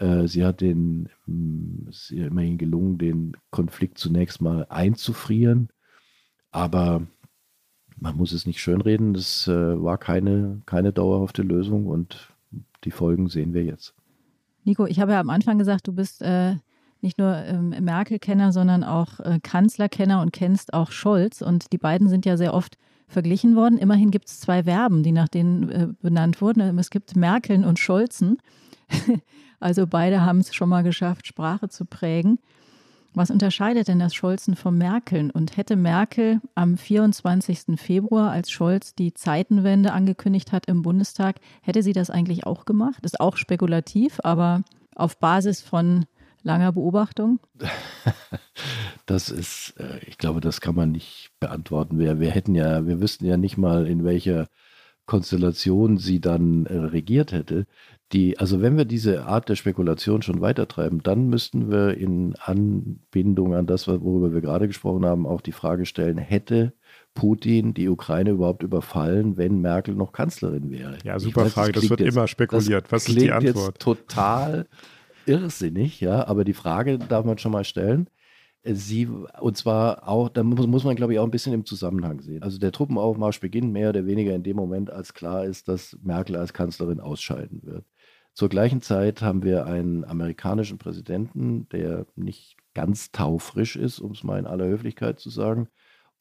Äh, sie hat den, ähm, es ist ihr immerhin gelungen, den Konflikt zunächst mal einzufrieren. Aber man muss es nicht schönreden, das äh, war keine, keine dauerhafte Lösung und die Folgen sehen wir jetzt. Nico, ich habe ja am Anfang gesagt, du bist äh, nicht nur ähm, Merkel-Kenner, sondern auch äh, Kanzlerkenner und kennst auch Scholz. Und die beiden sind ja sehr oft verglichen worden. Immerhin gibt es zwei Verben, die nach denen äh, benannt wurden. Es gibt Merkeln und Scholzen. also beide haben es schon mal geschafft, Sprache zu prägen. Was unterscheidet denn das Scholzen vom Merkeln? Und hätte Merkel am 24. Februar, als Scholz die Zeitenwende angekündigt hat im Bundestag, hätte sie das eigentlich auch gemacht? Ist auch spekulativ, aber auf Basis von langer Beobachtung? Das ist, äh, ich glaube, das kann man nicht beantworten. Wir, wir hätten ja, wir wüssten ja nicht mal, in welcher Konstellation sie dann äh, regiert hätte. Die, also wenn wir diese Art der Spekulation schon weitertreiben, dann müssten wir in Anbindung an das, worüber wir gerade gesprochen haben, auch die Frage stellen, hätte Putin die Ukraine überhaupt überfallen, wenn Merkel noch Kanzlerin wäre? Ja, super weiß, Frage. Das, das wird jetzt, immer spekuliert. Was ist die Antwort? Jetzt total irrsinnig, ja, aber die Frage darf man schon mal stellen. Sie, und zwar auch, da muss, muss man, glaube ich, auch ein bisschen im Zusammenhang sehen. Also der Truppenaufmarsch beginnt mehr oder weniger in dem Moment, als klar ist, dass Merkel als Kanzlerin ausscheiden wird. Zur gleichen Zeit haben wir einen amerikanischen Präsidenten, der nicht ganz taufrisch ist, um es mal in aller Höflichkeit zu sagen,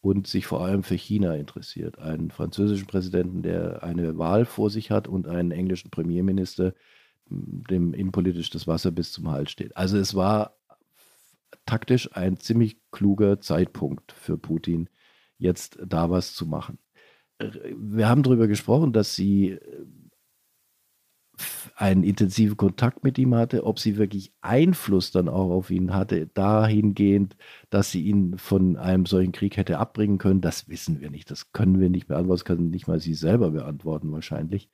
und sich vor allem für China interessiert. Einen französischen Präsidenten, der eine Wahl vor sich hat und einen englischen Premierminister, dem innenpolitisch das Wasser bis zum Hals steht. Also es war taktisch ein ziemlich kluger Zeitpunkt für Putin, jetzt da was zu machen. Wir haben darüber gesprochen, dass sie äh, einen intensiven Kontakt mit ihm hatte, ob sie wirklich Einfluss dann auch auf ihn hatte, dahingehend, dass sie ihn von einem solchen Krieg hätte abbringen können, das wissen wir nicht. Das können wir nicht beantworten, das kann nicht mal sie selber beantworten wahrscheinlich.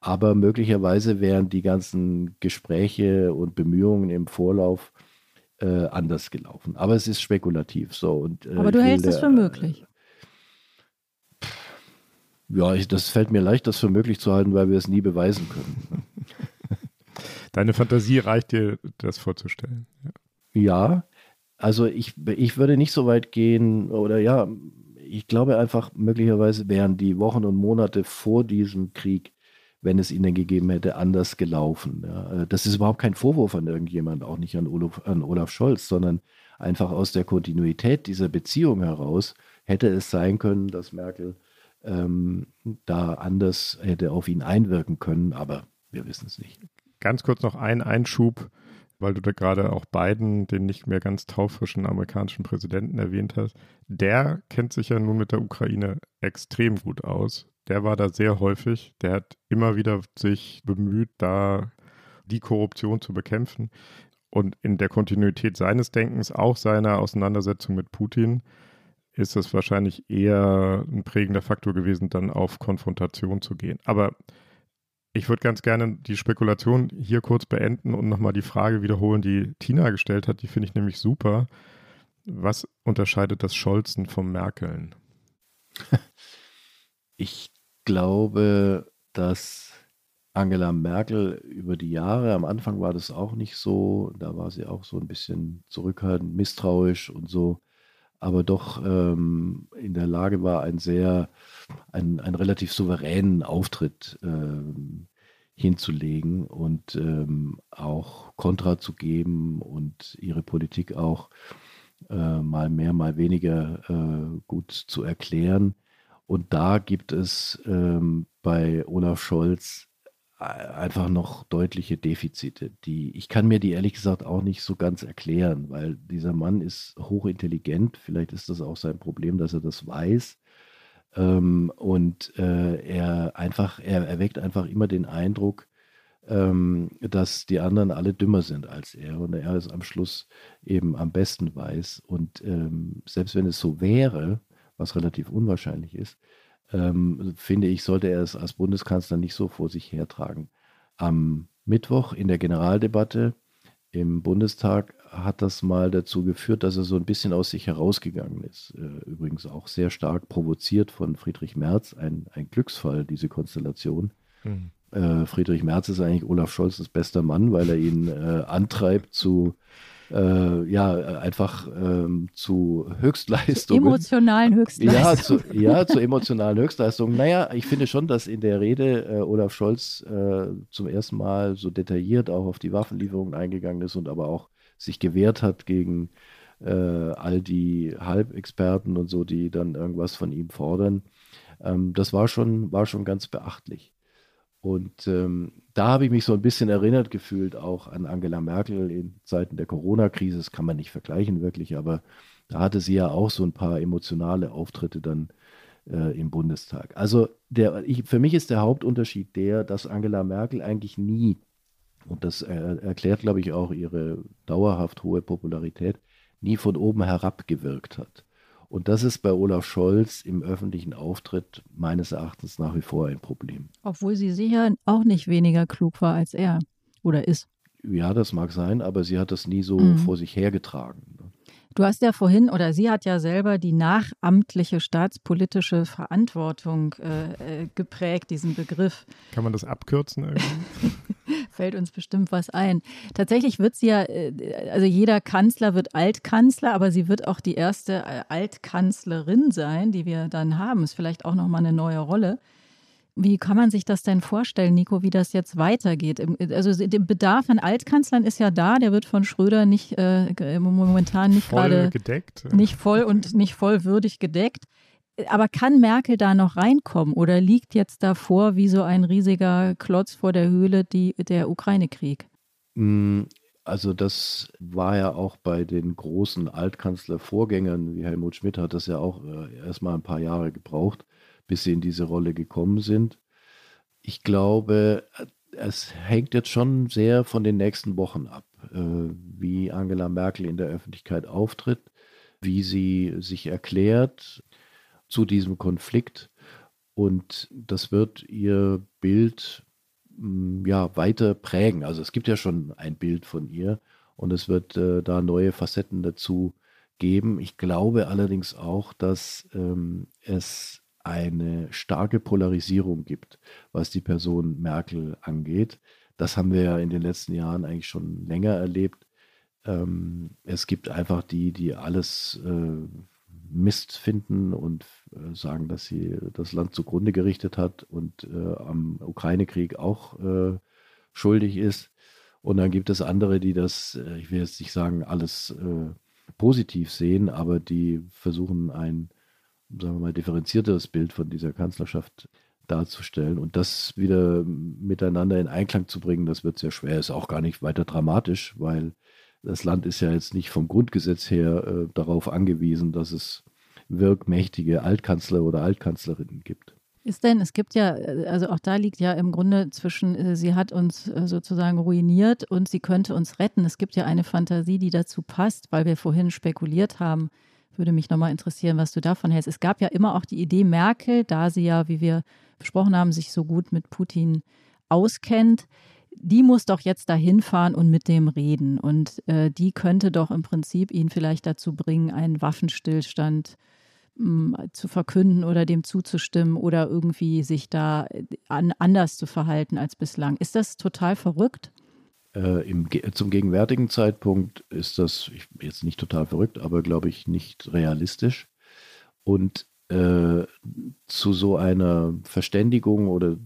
Aber möglicherweise wären die ganzen Gespräche und Bemühungen im Vorlauf äh, anders gelaufen. Aber es ist spekulativ so. Und, äh, Aber du hältst es für möglich. Ja, ich, das fällt mir leicht, das für möglich zu halten, weil wir es nie beweisen können. Deine Fantasie reicht dir, das vorzustellen. Ja, ja also ich, ich würde nicht so weit gehen, oder ja, ich glaube einfach, möglicherweise wären die Wochen und Monate vor diesem Krieg wenn es ihn denn gegeben hätte, anders gelaufen. Ja. Äh, das ist überhaupt kein Vorwurf an irgendjemand, auch nicht an Olaf, an Olaf Scholz, sondern einfach aus der Kontinuität dieser Beziehung heraus hätte es sein können, dass Merkel ähm, da anders hätte auf ihn einwirken können, aber wir wissen es nicht. Ganz kurz noch ein Einschub, weil du da gerade auch Biden, den nicht mehr ganz taufrischen amerikanischen Präsidenten erwähnt hast. Der kennt sich ja nun mit der Ukraine extrem gut aus der war da sehr häufig. Der hat immer wieder sich bemüht, da die Korruption zu bekämpfen. Und in der Kontinuität seines Denkens, auch seiner Auseinandersetzung mit Putin, ist es wahrscheinlich eher ein prägender Faktor gewesen, dann auf Konfrontation zu gehen. Aber ich würde ganz gerne die Spekulation hier kurz beenden und nochmal die Frage wiederholen, die Tina gestellt hat. Die finde ich nämlich super. Was unterscheidet das Scholzen vom Merkeln? Ich glaube, dass Angela Merkel über die Jahre, am Anfang war das auch nicht so, da war sie auch so ein bisschen zurückhaltend, misstrauisch und so, aber doch ähm, in der Lage war, einen sehr, einen, einen relativ souveränen Auftritt ähm, hinzulegen und ähm, auch Kontra zu geben und ihre Politik auch äh, mal mehr, mal weniger äh, gut zu erklären. Und da gibt es ähm, bei Olaf Scholz äh, einfach noch deutliche Defizite. Die, ich kann mir die ehrlich gesagt auch nicht so ganz erklären, weil dieser Mann ist hochintelligent. Vielleicht ist das auch sein Problem, dass er das weiß. Ähm, und äh, er einfach, er erweckt einfach immer den Eindruck, ähm, dass die anderen alle dümmer sind als er und er es am Schluss eben am besten weiß. Und ähm, selbst wenn es so wäre, was relativ unwahrscheinlich ist, ähm, finde ich, sollte er es als Bundeskanzler nicht so vor sich hertragen. Am Mittwoch in der Generaldebatte im Bundestag hat das mal dazu geführt, dass er so ein bisschen aus sich herausgegangen ist. Äh, übrigens auch sehr stark provoziert von Friedrich Merz, ein, ein Glücksfall, diese Konstellation. Mhm. Äh, Friedrich Merz ist eigentlich Olaf Scholz' bester Mann, weil er ihn äh, antreibt zu äh, ja, einfach ähm, zu Höchstleistungen. Emotionalen Höchstleistungen. Ja zu, ja, zu emotionalen Höchstleistungen. Naja, ich finde schon, dass in der Rede äh, Olaf Scholz äh, zum ersten Mal so detailliert auch auf die Waffenlieferungen eingegangen ist und aber auch sich gewehrt hat gegen äh, all die Halbexperten und so, die dann irgendwas von ihm fordern. Ähm, das war schon, war schon ganz beachtlich. Und ähm, da habe ich mich so ein bisschen erinnert gefühlt auch an Angela Merkel in Zeiten der Corona-Krise. Das kann man nicht vergleichen wirklich, aber da hatte sie ja auch so ein paar emotionale Auftritte dann äh, im Bundestag. Also der, ich, für mich ist der Hauptunterschied der, dass Angela Merkel eigentlich nie, und das äh, erklärt, glaube ich, auch ihre dauerhaft hohe Popularität, nie von oben herab gewirkt hat. Und das ist bei Olaf Scholz im öffentlichen Auftritt meines Erachtens nach wie vor ein Problem. Obwohl sie sicher auch nicht weniger klug war als er oder ist. Ja, das mag sein, aber sie hat das nie so mhm. vor sich hergetragen. Ne? Du hast ja vorhin, oder sie hat ja selber die nachamtliche staatspolitische Verantwortung äh, äh geprägt, diesen Begriff. Kann man das abkürzen irgendwie? Fällt uns bestimmt was ein. Tatsächlich wird sie ja, äh, also jeder Kanzler wird Altkanzler, aber sie wird auch die erste äh, Altkanzlerin sein, die wir dann haben. Ist vielleicht auch nochmal eine neue Rolle. Wie kann man sich das denn vorstellen, Nico, wie das jetzt weitergeht? Also der Bedarf an Altkanzlern ist ja da, der wird von Schröder nicht äh, momentan nicht gerade nicht voll und nicht vollwürdig gedeckt. Aber kann Merkel da noch reinkommen oder liegt jetzt davor wie so ein riesiger Klotz vor der Höhle die, der Ukraine-Krieg? Mm, also das war ja auch bei den großen Altkanzlervorgängern, wie Helmut Schmidt hat das ja auch äh, erstmal ein paar Jahre gebraucht bis sie in diese Rolle gekommen sind. Ich glaube, es hängt jetzt schon sehr von den nächsten Wochen ab, äh, wie Angela Merkel in der Öffentlichkeit auftritt, wie sie sich erklärt zu diesem Konflikt. Und das wird ihr Bild mm, ja weiter prägen. Also es gibt ja schon ein Bild von ihr und es wird äh, da neue Facetten dazu geben. Ich glaube allerdings auch, dass ähm, es eine starke Polarisierung gibt, was die Person Merkel angeht. Das haben wir ja in den letzten Jahren eigentlich schon länger erlebt. Ähm, es gibt einfach die, die alles äh, Mist finden und äh, sagen, dass sie das Land zugrunde gerichtet hat und äh, am Ukraine-Krieg auch äh, schuldig ist. Und dann gibt es andere, die das, äh, ich will jetzt nicht sagen, alles äh, positiv sehen, aber die versuchen ein sagen wir mal, differenzierteres Bild von dieser Kanzlerschaft darzustellen und das wieder miteinander in Einklang zu bringen, das wird sehr schwer. Ist auch gar nicht weiter dramatisch, weil das Land ist ja jetzt nicht vom Grundgesetz her äh, darauf angewiesen, dass es wirkmächtige Altkanzler oder Altkanzlerinnen gibt. Ist denn, es gibt ja, also auch da liegt ja im Grunde zwischen, äh, sie hat uns äh, sozusagen ruiniert und sie könnte uns retten. Es gibt ja eine Fantasie, die dazu passt, weil wir vorhin spekuliert haben, würde mich nochmal interessieren, was du davon hältst. Es gab ja immer auch die Idee, Merkel, da sie ja, wie wir besprochen haben, sich so gut mit Putin auskennt, die muss doch jetzt dahin fahren und mit dem reden. Und äh, die könnte doch im Prinzip ihn vielleicht dazu bringen, einen Waffenstillstand mh, mm, zu verkünden oder dem zuzustimmen oder irgendwie sich da äh, an, anders zu verhalten als bislang. Ist das total verrückt? Äh, im, zum gegenwärtigen Zeitpunkt ist das ich, jetzt nicht total verrückt, aber glaube ich nicht realistisch. Und äh, zu so einer Verständigung oder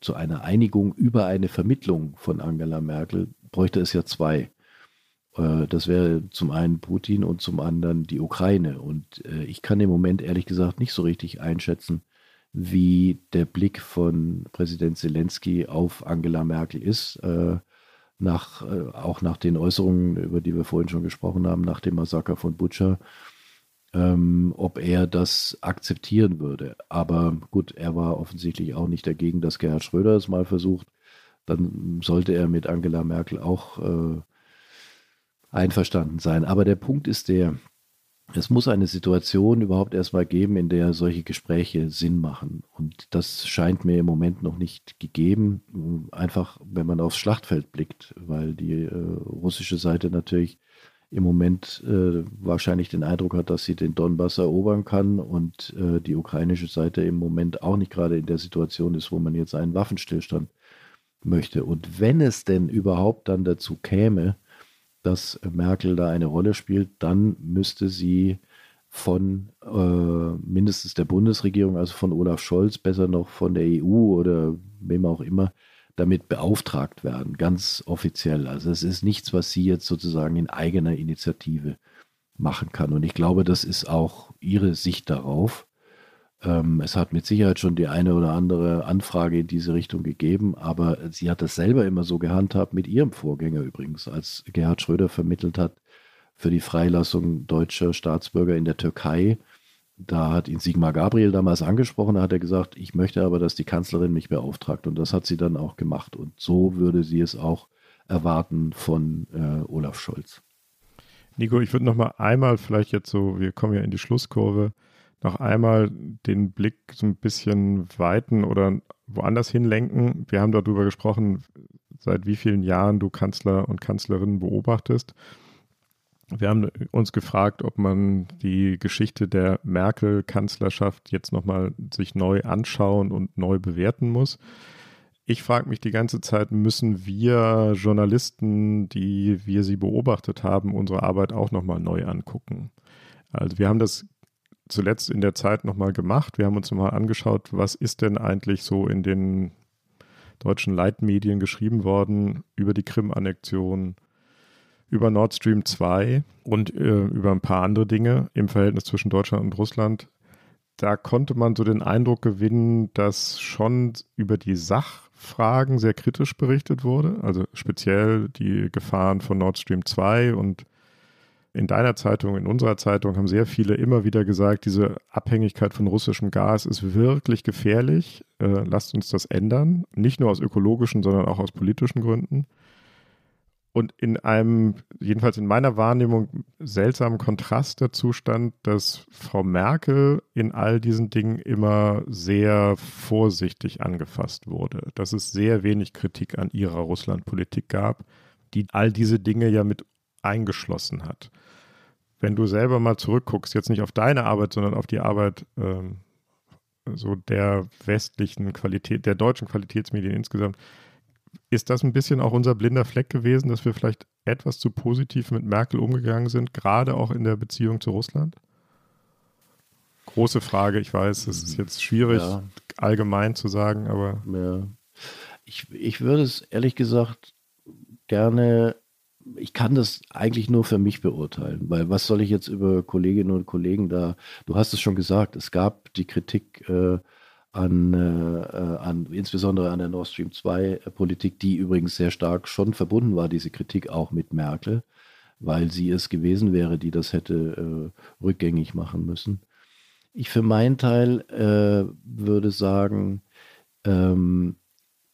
zu einer Einigung über eine Vermittlung von Angela Merkel bräuchte es ja zwei. Äh, das wäre zum einen Putin und zum anderen die Ukraine. Und äh, ich kann im Moment ehrlich gesagt nicht so richtig einschätzen, wie der Blick von Präsident Zelensky auf Angela Merkel ist, äh, nach, auch nach den Äußerungen, über die wir vorhin schon gesprochen haben, nach dem Massaker von Butscha, ähm, ob er das akzeptieren würde. Aber gut, er war offensichtlich auch nicht dagegen, dass Gerhard Schröder es mal versucht. dann sollte er mit Angela Merkel auch äh, einverstanden sein. Aber der Punkt ist der, es muss eine Situation überhaupt erstmal geben, in der solche Gespräche Sinn machen. Und das scheint mir im Moment noch nicht gegeben. Einfach, wenn man aufs Schlachtfeld blickt, weil die äh, russische Seite natürlich im Moment äh, wahrscheinlich den Eindruck hat, dass sie den Donbass erobern kann und äh, die ukrainische Seite im Moment auch nicht gerade in der Situation ist, wo man jetzt einen Waffenstillstand möchte. Und wenn es denn überhaupt dann dazu käme, dass Merkel da eine Rolle spielt, dann müsste sie von äh, mindestens der Bundesregierung, also von Olaf Scholz, besser noch von der EU oder wem auch immer, damit beauftragt werden, ganz offiziell. Also es ist nichts, was sie jetzt sozusagen in eigener Initiative machen kann. Und ich glaube, das ist auch ihre Sicht darauf. Ähm, es hat mit Sicherheit schon die eine oder andere Anfrage in diese Richtung gegeben, aber sie hat das selber immer so gehandhabt mit ihrem Vorgänger übrigens, als Gerhard Schröder vermittelt hat für die Freilassung deutscher Staatsbürger in der Türkei. Da hat ihn Sigmar Gabriel damals angesprochen, da hat er gesagt, ich möchte aber, dass die Kanzlerin mich beauftragt. Und das hat sie dann auch gemacht. Und so würde sie es auch erwarten von äh, Olaf Scholz. Nico, ich würde noch mal einmal vielleicht jetzt so, wir kommen ja in die Schlusskurve, noch einmal den Blick so ein bisschen weiten oder woanders hinlenken. Wir haben darüber gesprochen, seit wie vielen Jahren du Kanzler und Kanzlerinnen beobachtest. Wir haben uns gefragt, ob man die Geschichte der Merkel-Kanzlerschaft jetzt nochmal sich neu anschauen und neu bewerten muss. Ich frage mich die ganze Zeit, müssen wir Journalisten, die wir sie beobachtet haben, unsere Arbeit auch nochmal neu angucken? Also wir haben das zuletzt in der Zeit nochmal gemacht. Wir haben uns nochmal angeschaut, was ist denn eigentlich so in den deutschen Leitmedien geschrieben worden über die Krim-Annexion, über Nord Stream 2 und äh, über ein paar andere Dinge im Verhältnis zwischen Deutschland und Russland. Da konnte man so den Eindruck gewinnen, dass schon über die Sachfragen sehr kritisch berichtet wurde, also speziell die Gefahren von Nord Stream 2 und in deiner Zeitung, in unserer Zeitung haben sehr viele immer wieder gesagt, diese Abhängigkeit von russischem Gas ist wirklich gefährlich. Äh, lasst uns das ändern. Nicht nur aus ökologischen, sondern auch aus politischen Gründen. Und in einem, jedenfalls in meiner Wahrnehmung, seltsamen Kontrast dazu stand, dass Frau Merkel in all diesen Dingen immer sehr vorsichtig angefasst wurde. Dass es sehr wenig Kritik an ihrer Russlandpolitik gab, die all diese Dinge ja mit eingeschlossen hat wenn du selber mal zurückguckst, jetzt nicht auf deine Arbeit, sondern auf die Arbeit ähm, so der westlichen Qualität, der deutschen Qualitätsmedien insgesamt, ist das ein bisschen auch unser blinder Fleck gewesen, dass wir vielleicht etwas zu positiv mit Merkel umgegangen sind, gerade auch in der Beziehung zu Russland? Große Frage, ich weiß, es ist jetzt schwierig ja. allgemein zu sagen, aber. Ja. Ich, ich würde es ehrlich gesagt gerne ich kann das eigentlich nur für mich beurteilen, weil was soll ich jetzt über Kolleginnen und Kollegen da, du hast es schon gesagt, es gab die Kritik äh, an, äh, an, insbesondere an der Nord Stream 2 Politik, die übrigens sehr stark schon verbunden war, diese Kritik auch mit Merkel, weil sie es gewesen wäre, die das hätte äh, rückgängig machen müssen. Ich für meinen Teil äh, würde sagen, ähm,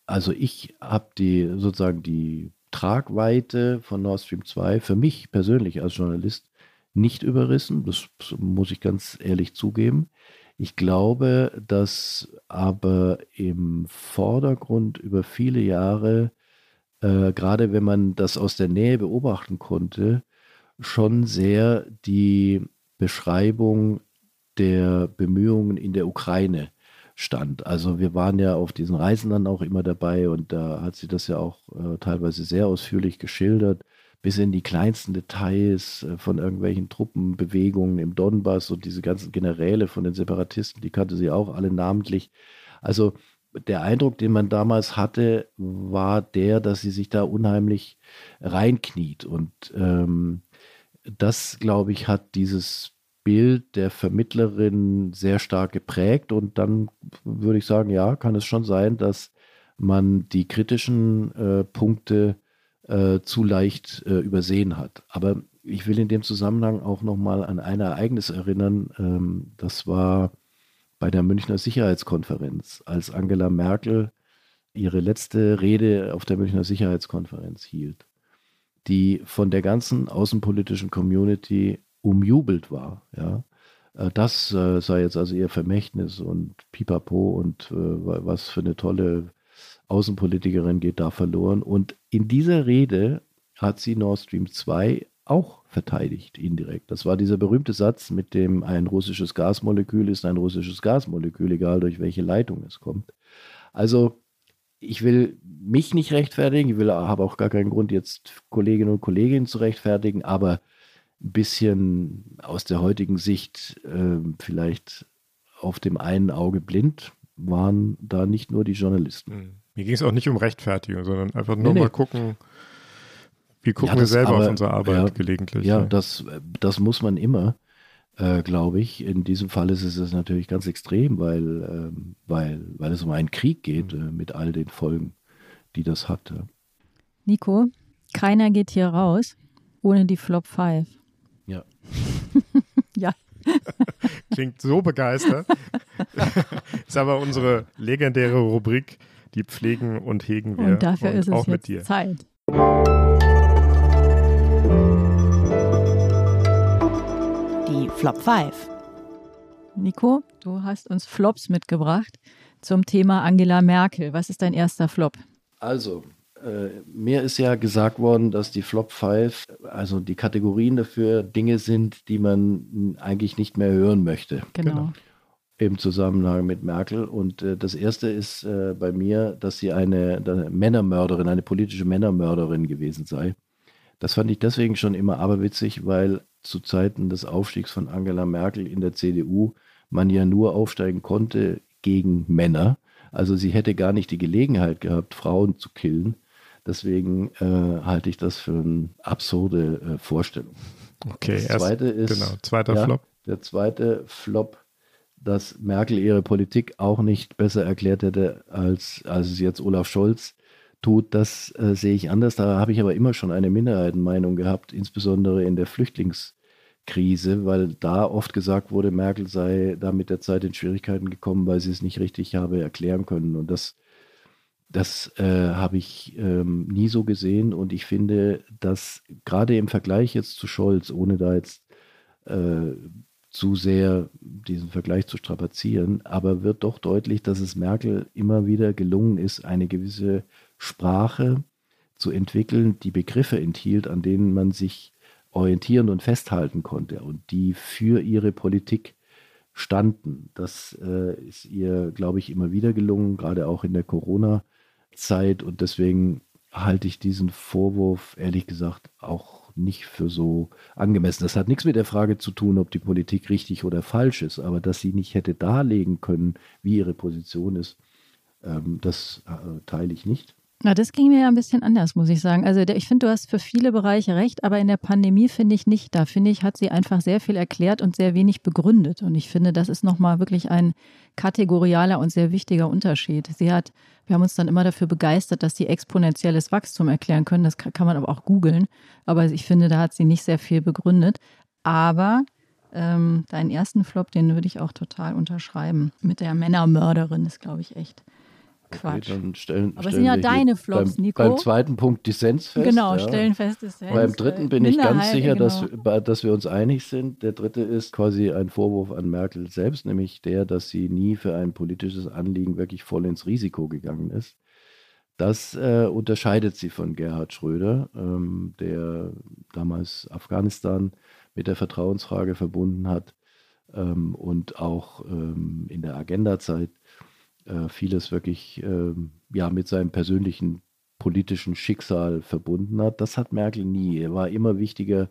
also ich habe die sozusagen die Tragweite von Nord Stream 2 für mich persönlich als Journalist nicht überrissen. Das muss ich ganz ehrlich zugeben. Ich glaube, dass aber im Vordergrund über viele Jahre, äh, gerade wenn man das aus der Nähe beobachten konnte, schon sehr die Beschreibung der Bemühungen in der Ukraine stand. Also wir waren ja auf diesen Reisen dann auch immer dabei und da hat sie das ja auch äh, teilweise sehr ausführlich geschildert, bis in die kleinsten Details äh, von irgendwelchen Truppenbewegungen im Donbass und diese ganzen Generäle von den Separatisten, die kannte sie auch alle namentlich. Also der Eindruck, den man damals hatte, war der, dass sie sich da unheimlich reinkniet. Und ähm, das, glaube ich, hat dieses Bild der Vermittlerin sehr stark geprägt. Und dann würde ich sagen, ja, kann es schon sein, dass man die kritischen äh, Punkte äh, zu leicht äh, übersehen hat. Aber ich will in dem Zusammenhang auch nochmal an ein Ereignis erinnern. Ähm, das war bei der Münchner Sicherheitskonferenz, als Angela Merkel ihre letzte Rede auf der Münchner Sicherheitskonferenz hielt, die von der ganzen außenpolitischen Community umjubelt war. Ja. Äh, das äh, sei jetzt also ihr Vermächtnis und pipapo und äh, was für eine tolle Außenpolitikerin geht da verloren. Und in dieser Rede hat sie Nord Stream 2 auch verteidigt, indirekt. Das war dieser berühmte Satz, mit dem ein russisches Gasmolekül ist ein russisches Gasmolekül, egal durch welche Leitung es kommt. Also ich will mich nicht rechtfertigen, ich will, habe auch gar keinen Grund, jetzt Kolleginnen und Kollegen zu rechtfertigen, aber ein bisschen aus der heutigen Sicht äh, vielleicht auf dem einen Auge blind waren da nicht nur die Journalisten. Hm. Mir ging es auch nicht um Rechtfertigung, sondern einfach nur nee, mal nee. gucken, wie gucken ja, wir selber aber, auf unsere Arbeit ja, gelegentlich. Ja, ja, Das, das muss man immer, äh, glaube ich. In diesem Fall ist es natürlich ganz extrem, weil, äh, weil, weil es um einen Krieg geht mhm. äh, mit all den Folgen, die das hat. Nico, keiner geht hier raus ohne die Flop 5. Ja. ja. Klingt so begeistert. ist aber unsere legendäre Rubrik, die pflegen und hegen wir. Und dafür und ist es auch mit dir. Zeit. Flop 5. Nico, du hast uns Flops mitgebracht zum Thema Angela Merkel. Was ist dein erster Flop? Also, äh, mir ist ja gesagt worden, dass die Flop 5, also die Kategorien dafür Dinge sind, die man eigentlich nicht mehr hören möchte. Genau. Im Zusammenhang mit Merkel. Und äh, das erste ist äh, bei mir, dass sie eine, eine Männermörderin, eine politische Männermörderin gewesen sei. Das fand ich deswegen schon immer aberwitzig, weil zu Zeiten des Aufstiegs von Angela Merkel in der CDU man ja nur aufsteigen konnte gegen Männer. Also sie hätte gar nicht die Gelegenheit gehabt, Frauen zu killen. Deswegen äh, halte ich das für eine absurde äh, Vorstellung. Okay, das zweite erst, ist, genau, zweiter ja, Flop. Der zweite Flop, dass Merkel ihre Politik auch nicht besser erklärt hätte, als, als es jetzt Olaf Scholz tut, das äh, sehe ich anders. Da habe ich aber immer schon eine Minderheitenmeinung gehabt, insbesondere in der Flüchtlingskrise, weil da oft gesagt wurde, Merkel sei da mit der Zeit in Schwierigkeiten gekommen, weil sie es nicht richtig habe erklären können. Und das, das äh, habe ich ähm, nie so gesehen. Und ich finde, dass gerade im Vergleich jetzt zu Scholz, ohne da jetzt äh, zu sehr diesen Vergleich zu strapazieren, aber wird doch deutlich, dass es Merkel immer wieder gelungen ist, eine gewisse Sprache zu entwickeln, die Begriffe enthielt, an denen man sich orientieren und festhalten konnte und die für ihre Politik standen. Das äh, ist ihr, glaube ich, immer wieder gelungen, gerade auch in der Corona-Zeit. Und deswegen halte ich diesen Vorwurf, ehrlich gesagt, auch nicht für so angemessen. Das hat nichts mit der Frage zu tun, ob die Politik richtig oder falsch ist, aber dass sie nicht hätte darlegen können, wie ihre Position ist, ähm, das äh, teile ich nicht. Na, das ging mir ja ein bisschen anders, muss ich sagen. Also ich finde, du hast für viele Bereiche recht, aber in der Pandemie finde ich nicht. Da finde ich, hat sie einfach sehr viel erklärt und sehr wenig begründet. Und ich finde, das ist nochmal wirklich ein kategorialer und sehr wichtiger Unterschied. Sie hat, wir haben uns dann immer dafür begeistert, dass sie exponentielles Wachstum erklären können. Das kann man aber auch googeln. Aber ich finde, da hat sie nicht sehr viel begründet. Aber ähm, deinen ersten Flop, den würde ich auch total unterschreiben. Mit der Männermörderin ist, glaube ich, echt Quatsch. Okay, stellen, Aber es sind ja deine Flops, beim, Nico. Beim zweiten Punkt Dissens fest. Genau, ja. stellen fest Dissens. Beim dritten bin ich ganz sicher, genau. dass, dass wir uns einig sind. Der dritte ist quasi ein Vorwurf an Merkel selbst, nämlich der, dass sie nie für ein politisches Anliegen wirklich voll ins Risiko gegangen ist. Das äh, unterscheidet sie von Gerhard Schröder, ähm, der damals Afghanistan mit der Vertrauensfrage verbunden hat ähm, und auch ähm, in der Agenda-Zeit äh, vieles wirklich äh, ja, mit seinem persönlichen politischen Schicksal verbunden hat. Das hat Merkel nie. Er war immer wichtiger,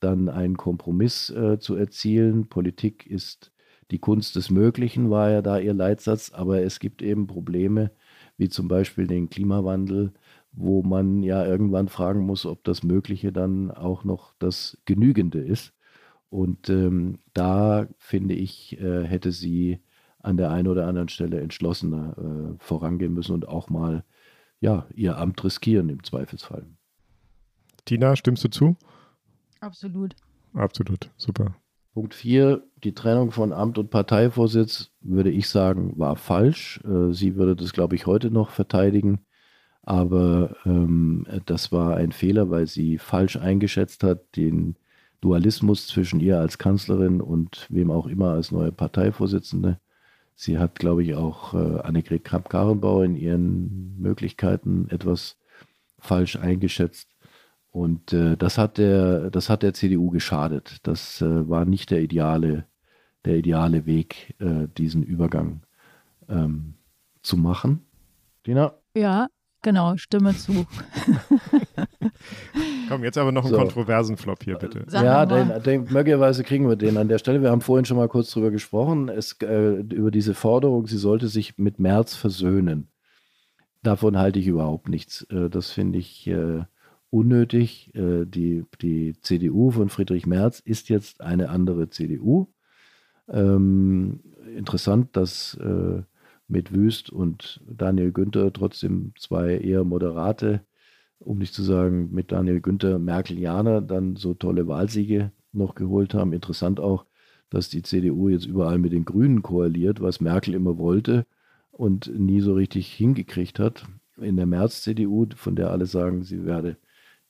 dann einen Kompromiss äh, zu erzielen. Politik ist die Kunst des Möglichen, war ja da ihr Leitsatz, aber es gibt eben Probleme, wie zum Beispiel den Klimawandel, wo man ja irgendwann fragen muss, ob das Mögliche dann auch noch das Genügende ist. Und ähm, da finde ich, äh, hätte sie an der einen oder anderen Stelle entschlossener äh, vorangehen müssen und auch mal ja, ihr Amt riskieren im Zweifelsfall. Tina, stimmst du zu? Absolut. Absolut, super. Punkt 4, die Trennung von Amt und Parteivorsitz, würde ich sagen, war falsch. Äh, sie würde das, glaube ich, heute noch verteidigen. Aber ähm, das war ein Fehler, weil sie falsch eingeschätzt hat, den Dualismus zwischen ihr als Kanzlerin und wem auch immer als neue Parteivorsitzende. Sie hat, glaube ich, auch äh, Annegret Kramp-Karrenbauer in ihren Möglichkeiten etwas falsch eingeschätzt. Und äh, das, hat der, das hat der CDU geschadet. Das äh, war nicht der ideale, der ideale Weg, äh, diesen Übergang ähm, zu machen. Dina? Ja, genau, stimme zu. Komm, jetzt aber noch einen so. kontroversen Flop hier, bitte. Sag ja, den, den, möglicherweise kriegen wir den an der Stelle. Wir haben vorhin schon mal kurz drüber gesprochen, es, äh, über diese Forderung, sie sollte sich mit März versöhnen. Davon halte ich überhaupt nichts. Äh, das finde ich äh, unnötig. Äh, die, die CDU von Friedrich Merz ist jetzt eine andere CDU. Ähm, interessant, dass äh, mit Wüst und Daniel Günther trotzdem zwei eher moderate um nicht zu sagen, mit Daniel Günther Merkelianer dann so tolle Wahlsiege noch geholt haben. Interessant auch, dass die CDU jetzt überall mit den Grünen koaliert, was Merkel immer wollte und nie so richtig hingekriegt hat. In der März-CDU, von der alle sagen, sie werde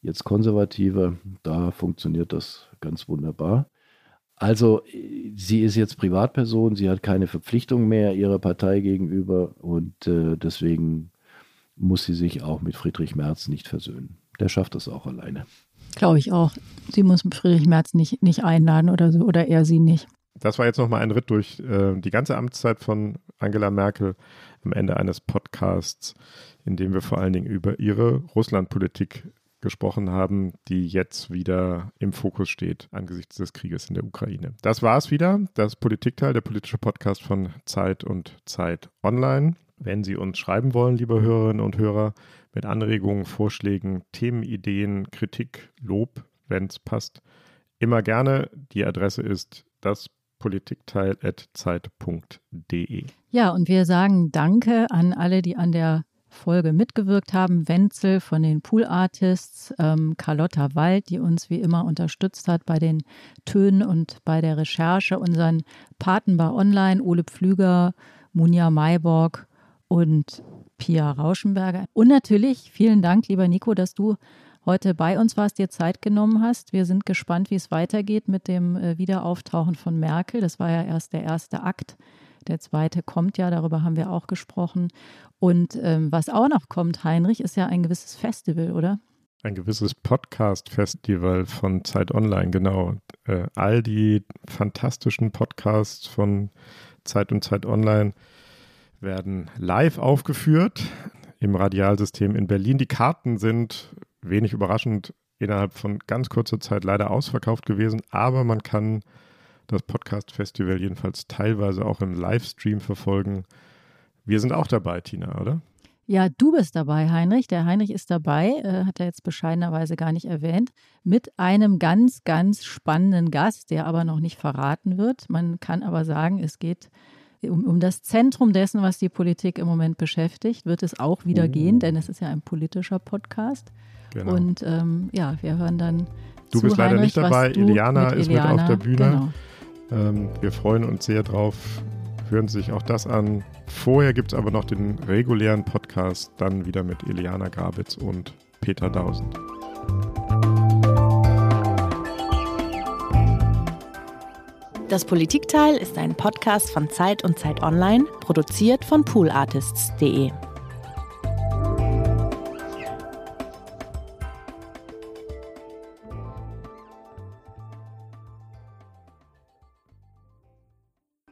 jetzt konservativer, da funktioniert das ganz wunderbar. Also sie ist jetzt Privatperson, sie hat keine Verpflichtung mehr ihrer Partei gegenüber und äh, deswegen muss sie sich auch mit Friedrich Merz nicht versöhnen. Der schafft das auch alleine. Glaube ich auch. Sie muss Friedrich Merz nicht, nicht einladen oder so, oder er sie nicht. Das war jetzt nochmal ein Ritt durch äh, die ganze Amtszeit von Angela Merkel am Ende eines Podcasts, in dem wir vor allen Dingen über ihre Russlandpolitik gesprochen haben, die jetzt wieder im Fokus steht angesichts des Krieges in der Ukraine. Das war es wieder, das Politikteil, der politische Podcast von Zeit und Zeit Online. Wenn Sie uns schreiben wollen, liebe Hörerinnen und Hörer, mit Anregungen, Vorschlägen, Themenideen, Kritik, Lob, wenn es passt, immer gerne. Die Adresse ist das politikteil.zeit.de. Ja, und wir sagen Danke an alle, die an der Folge mitgewirkt haben. Wenzel von den Pool Artists, ähm, Carlotta Wald, die uns wie immer unterstützt hat bei den Tönen und bei der Recherche, unseren Patenbar Online, Ole Pflüger, Munja Mayborg und Pia Rauschenberger. Und natürlich vielen Dank, lieber Nico, dass du heute bei uns warst, dir Zeit genommen hast. Wir sind gespannt, wie es weitergeht mit dem äh, Wiederauftauchen von Merkel. Das war ja erst der erste Akt. Der zweite kommt ja, darüber haben wir auch gesprochen. Und ähm, was auch noch kommt, Heinrich, ist ja ein gewisses Festival, oder? Ein gewisses Podcast-Festival von Zeit Online, genau. Äh, all die fantastischen Podcasts von Zeit und Zeit Online werden live aufgeführt im Radialsystem in Berlin. Die Karten sind wenig überraschend innerhalb von ganz kurzer Zeit leider ausverkauft gewesen, aber man kann das Podcast Festival jedenfalls teilweise auch im Livestream verfolgen. Wir sind auch dabei, Tina, oder? Ja, du bist dabei, Heinrich. Der Heinrich ist dabei, äh, hat er jetzt bescheidenerweise gar nicht erwähnt, mit einem ganz, ganz spannenden Gast, der aber noch nicht verraten wird. Man kann aber sagen, es geht um, um das Zentrum dessen, was die Politik im Moment beschäftigt, wird es auch wieder oh. gehen, denn es ist ja ein politischer Podcast. Genau. Und ähm, ja, wir hören dann. Du bist leider Heinrich, nicht dabei, Iliana ist mit auf der Bühne. Genau. Ähm, wir freuen uns sehr drauf. Hören sich auch das an. Vorher gibt es aber noch den regulären Podcast, dann wieder mit Iliana Grabitz und Peter Dausend. Das Politikteil ist ein Podcast von Zeit und Zeit Online, produziert von poolartists.de.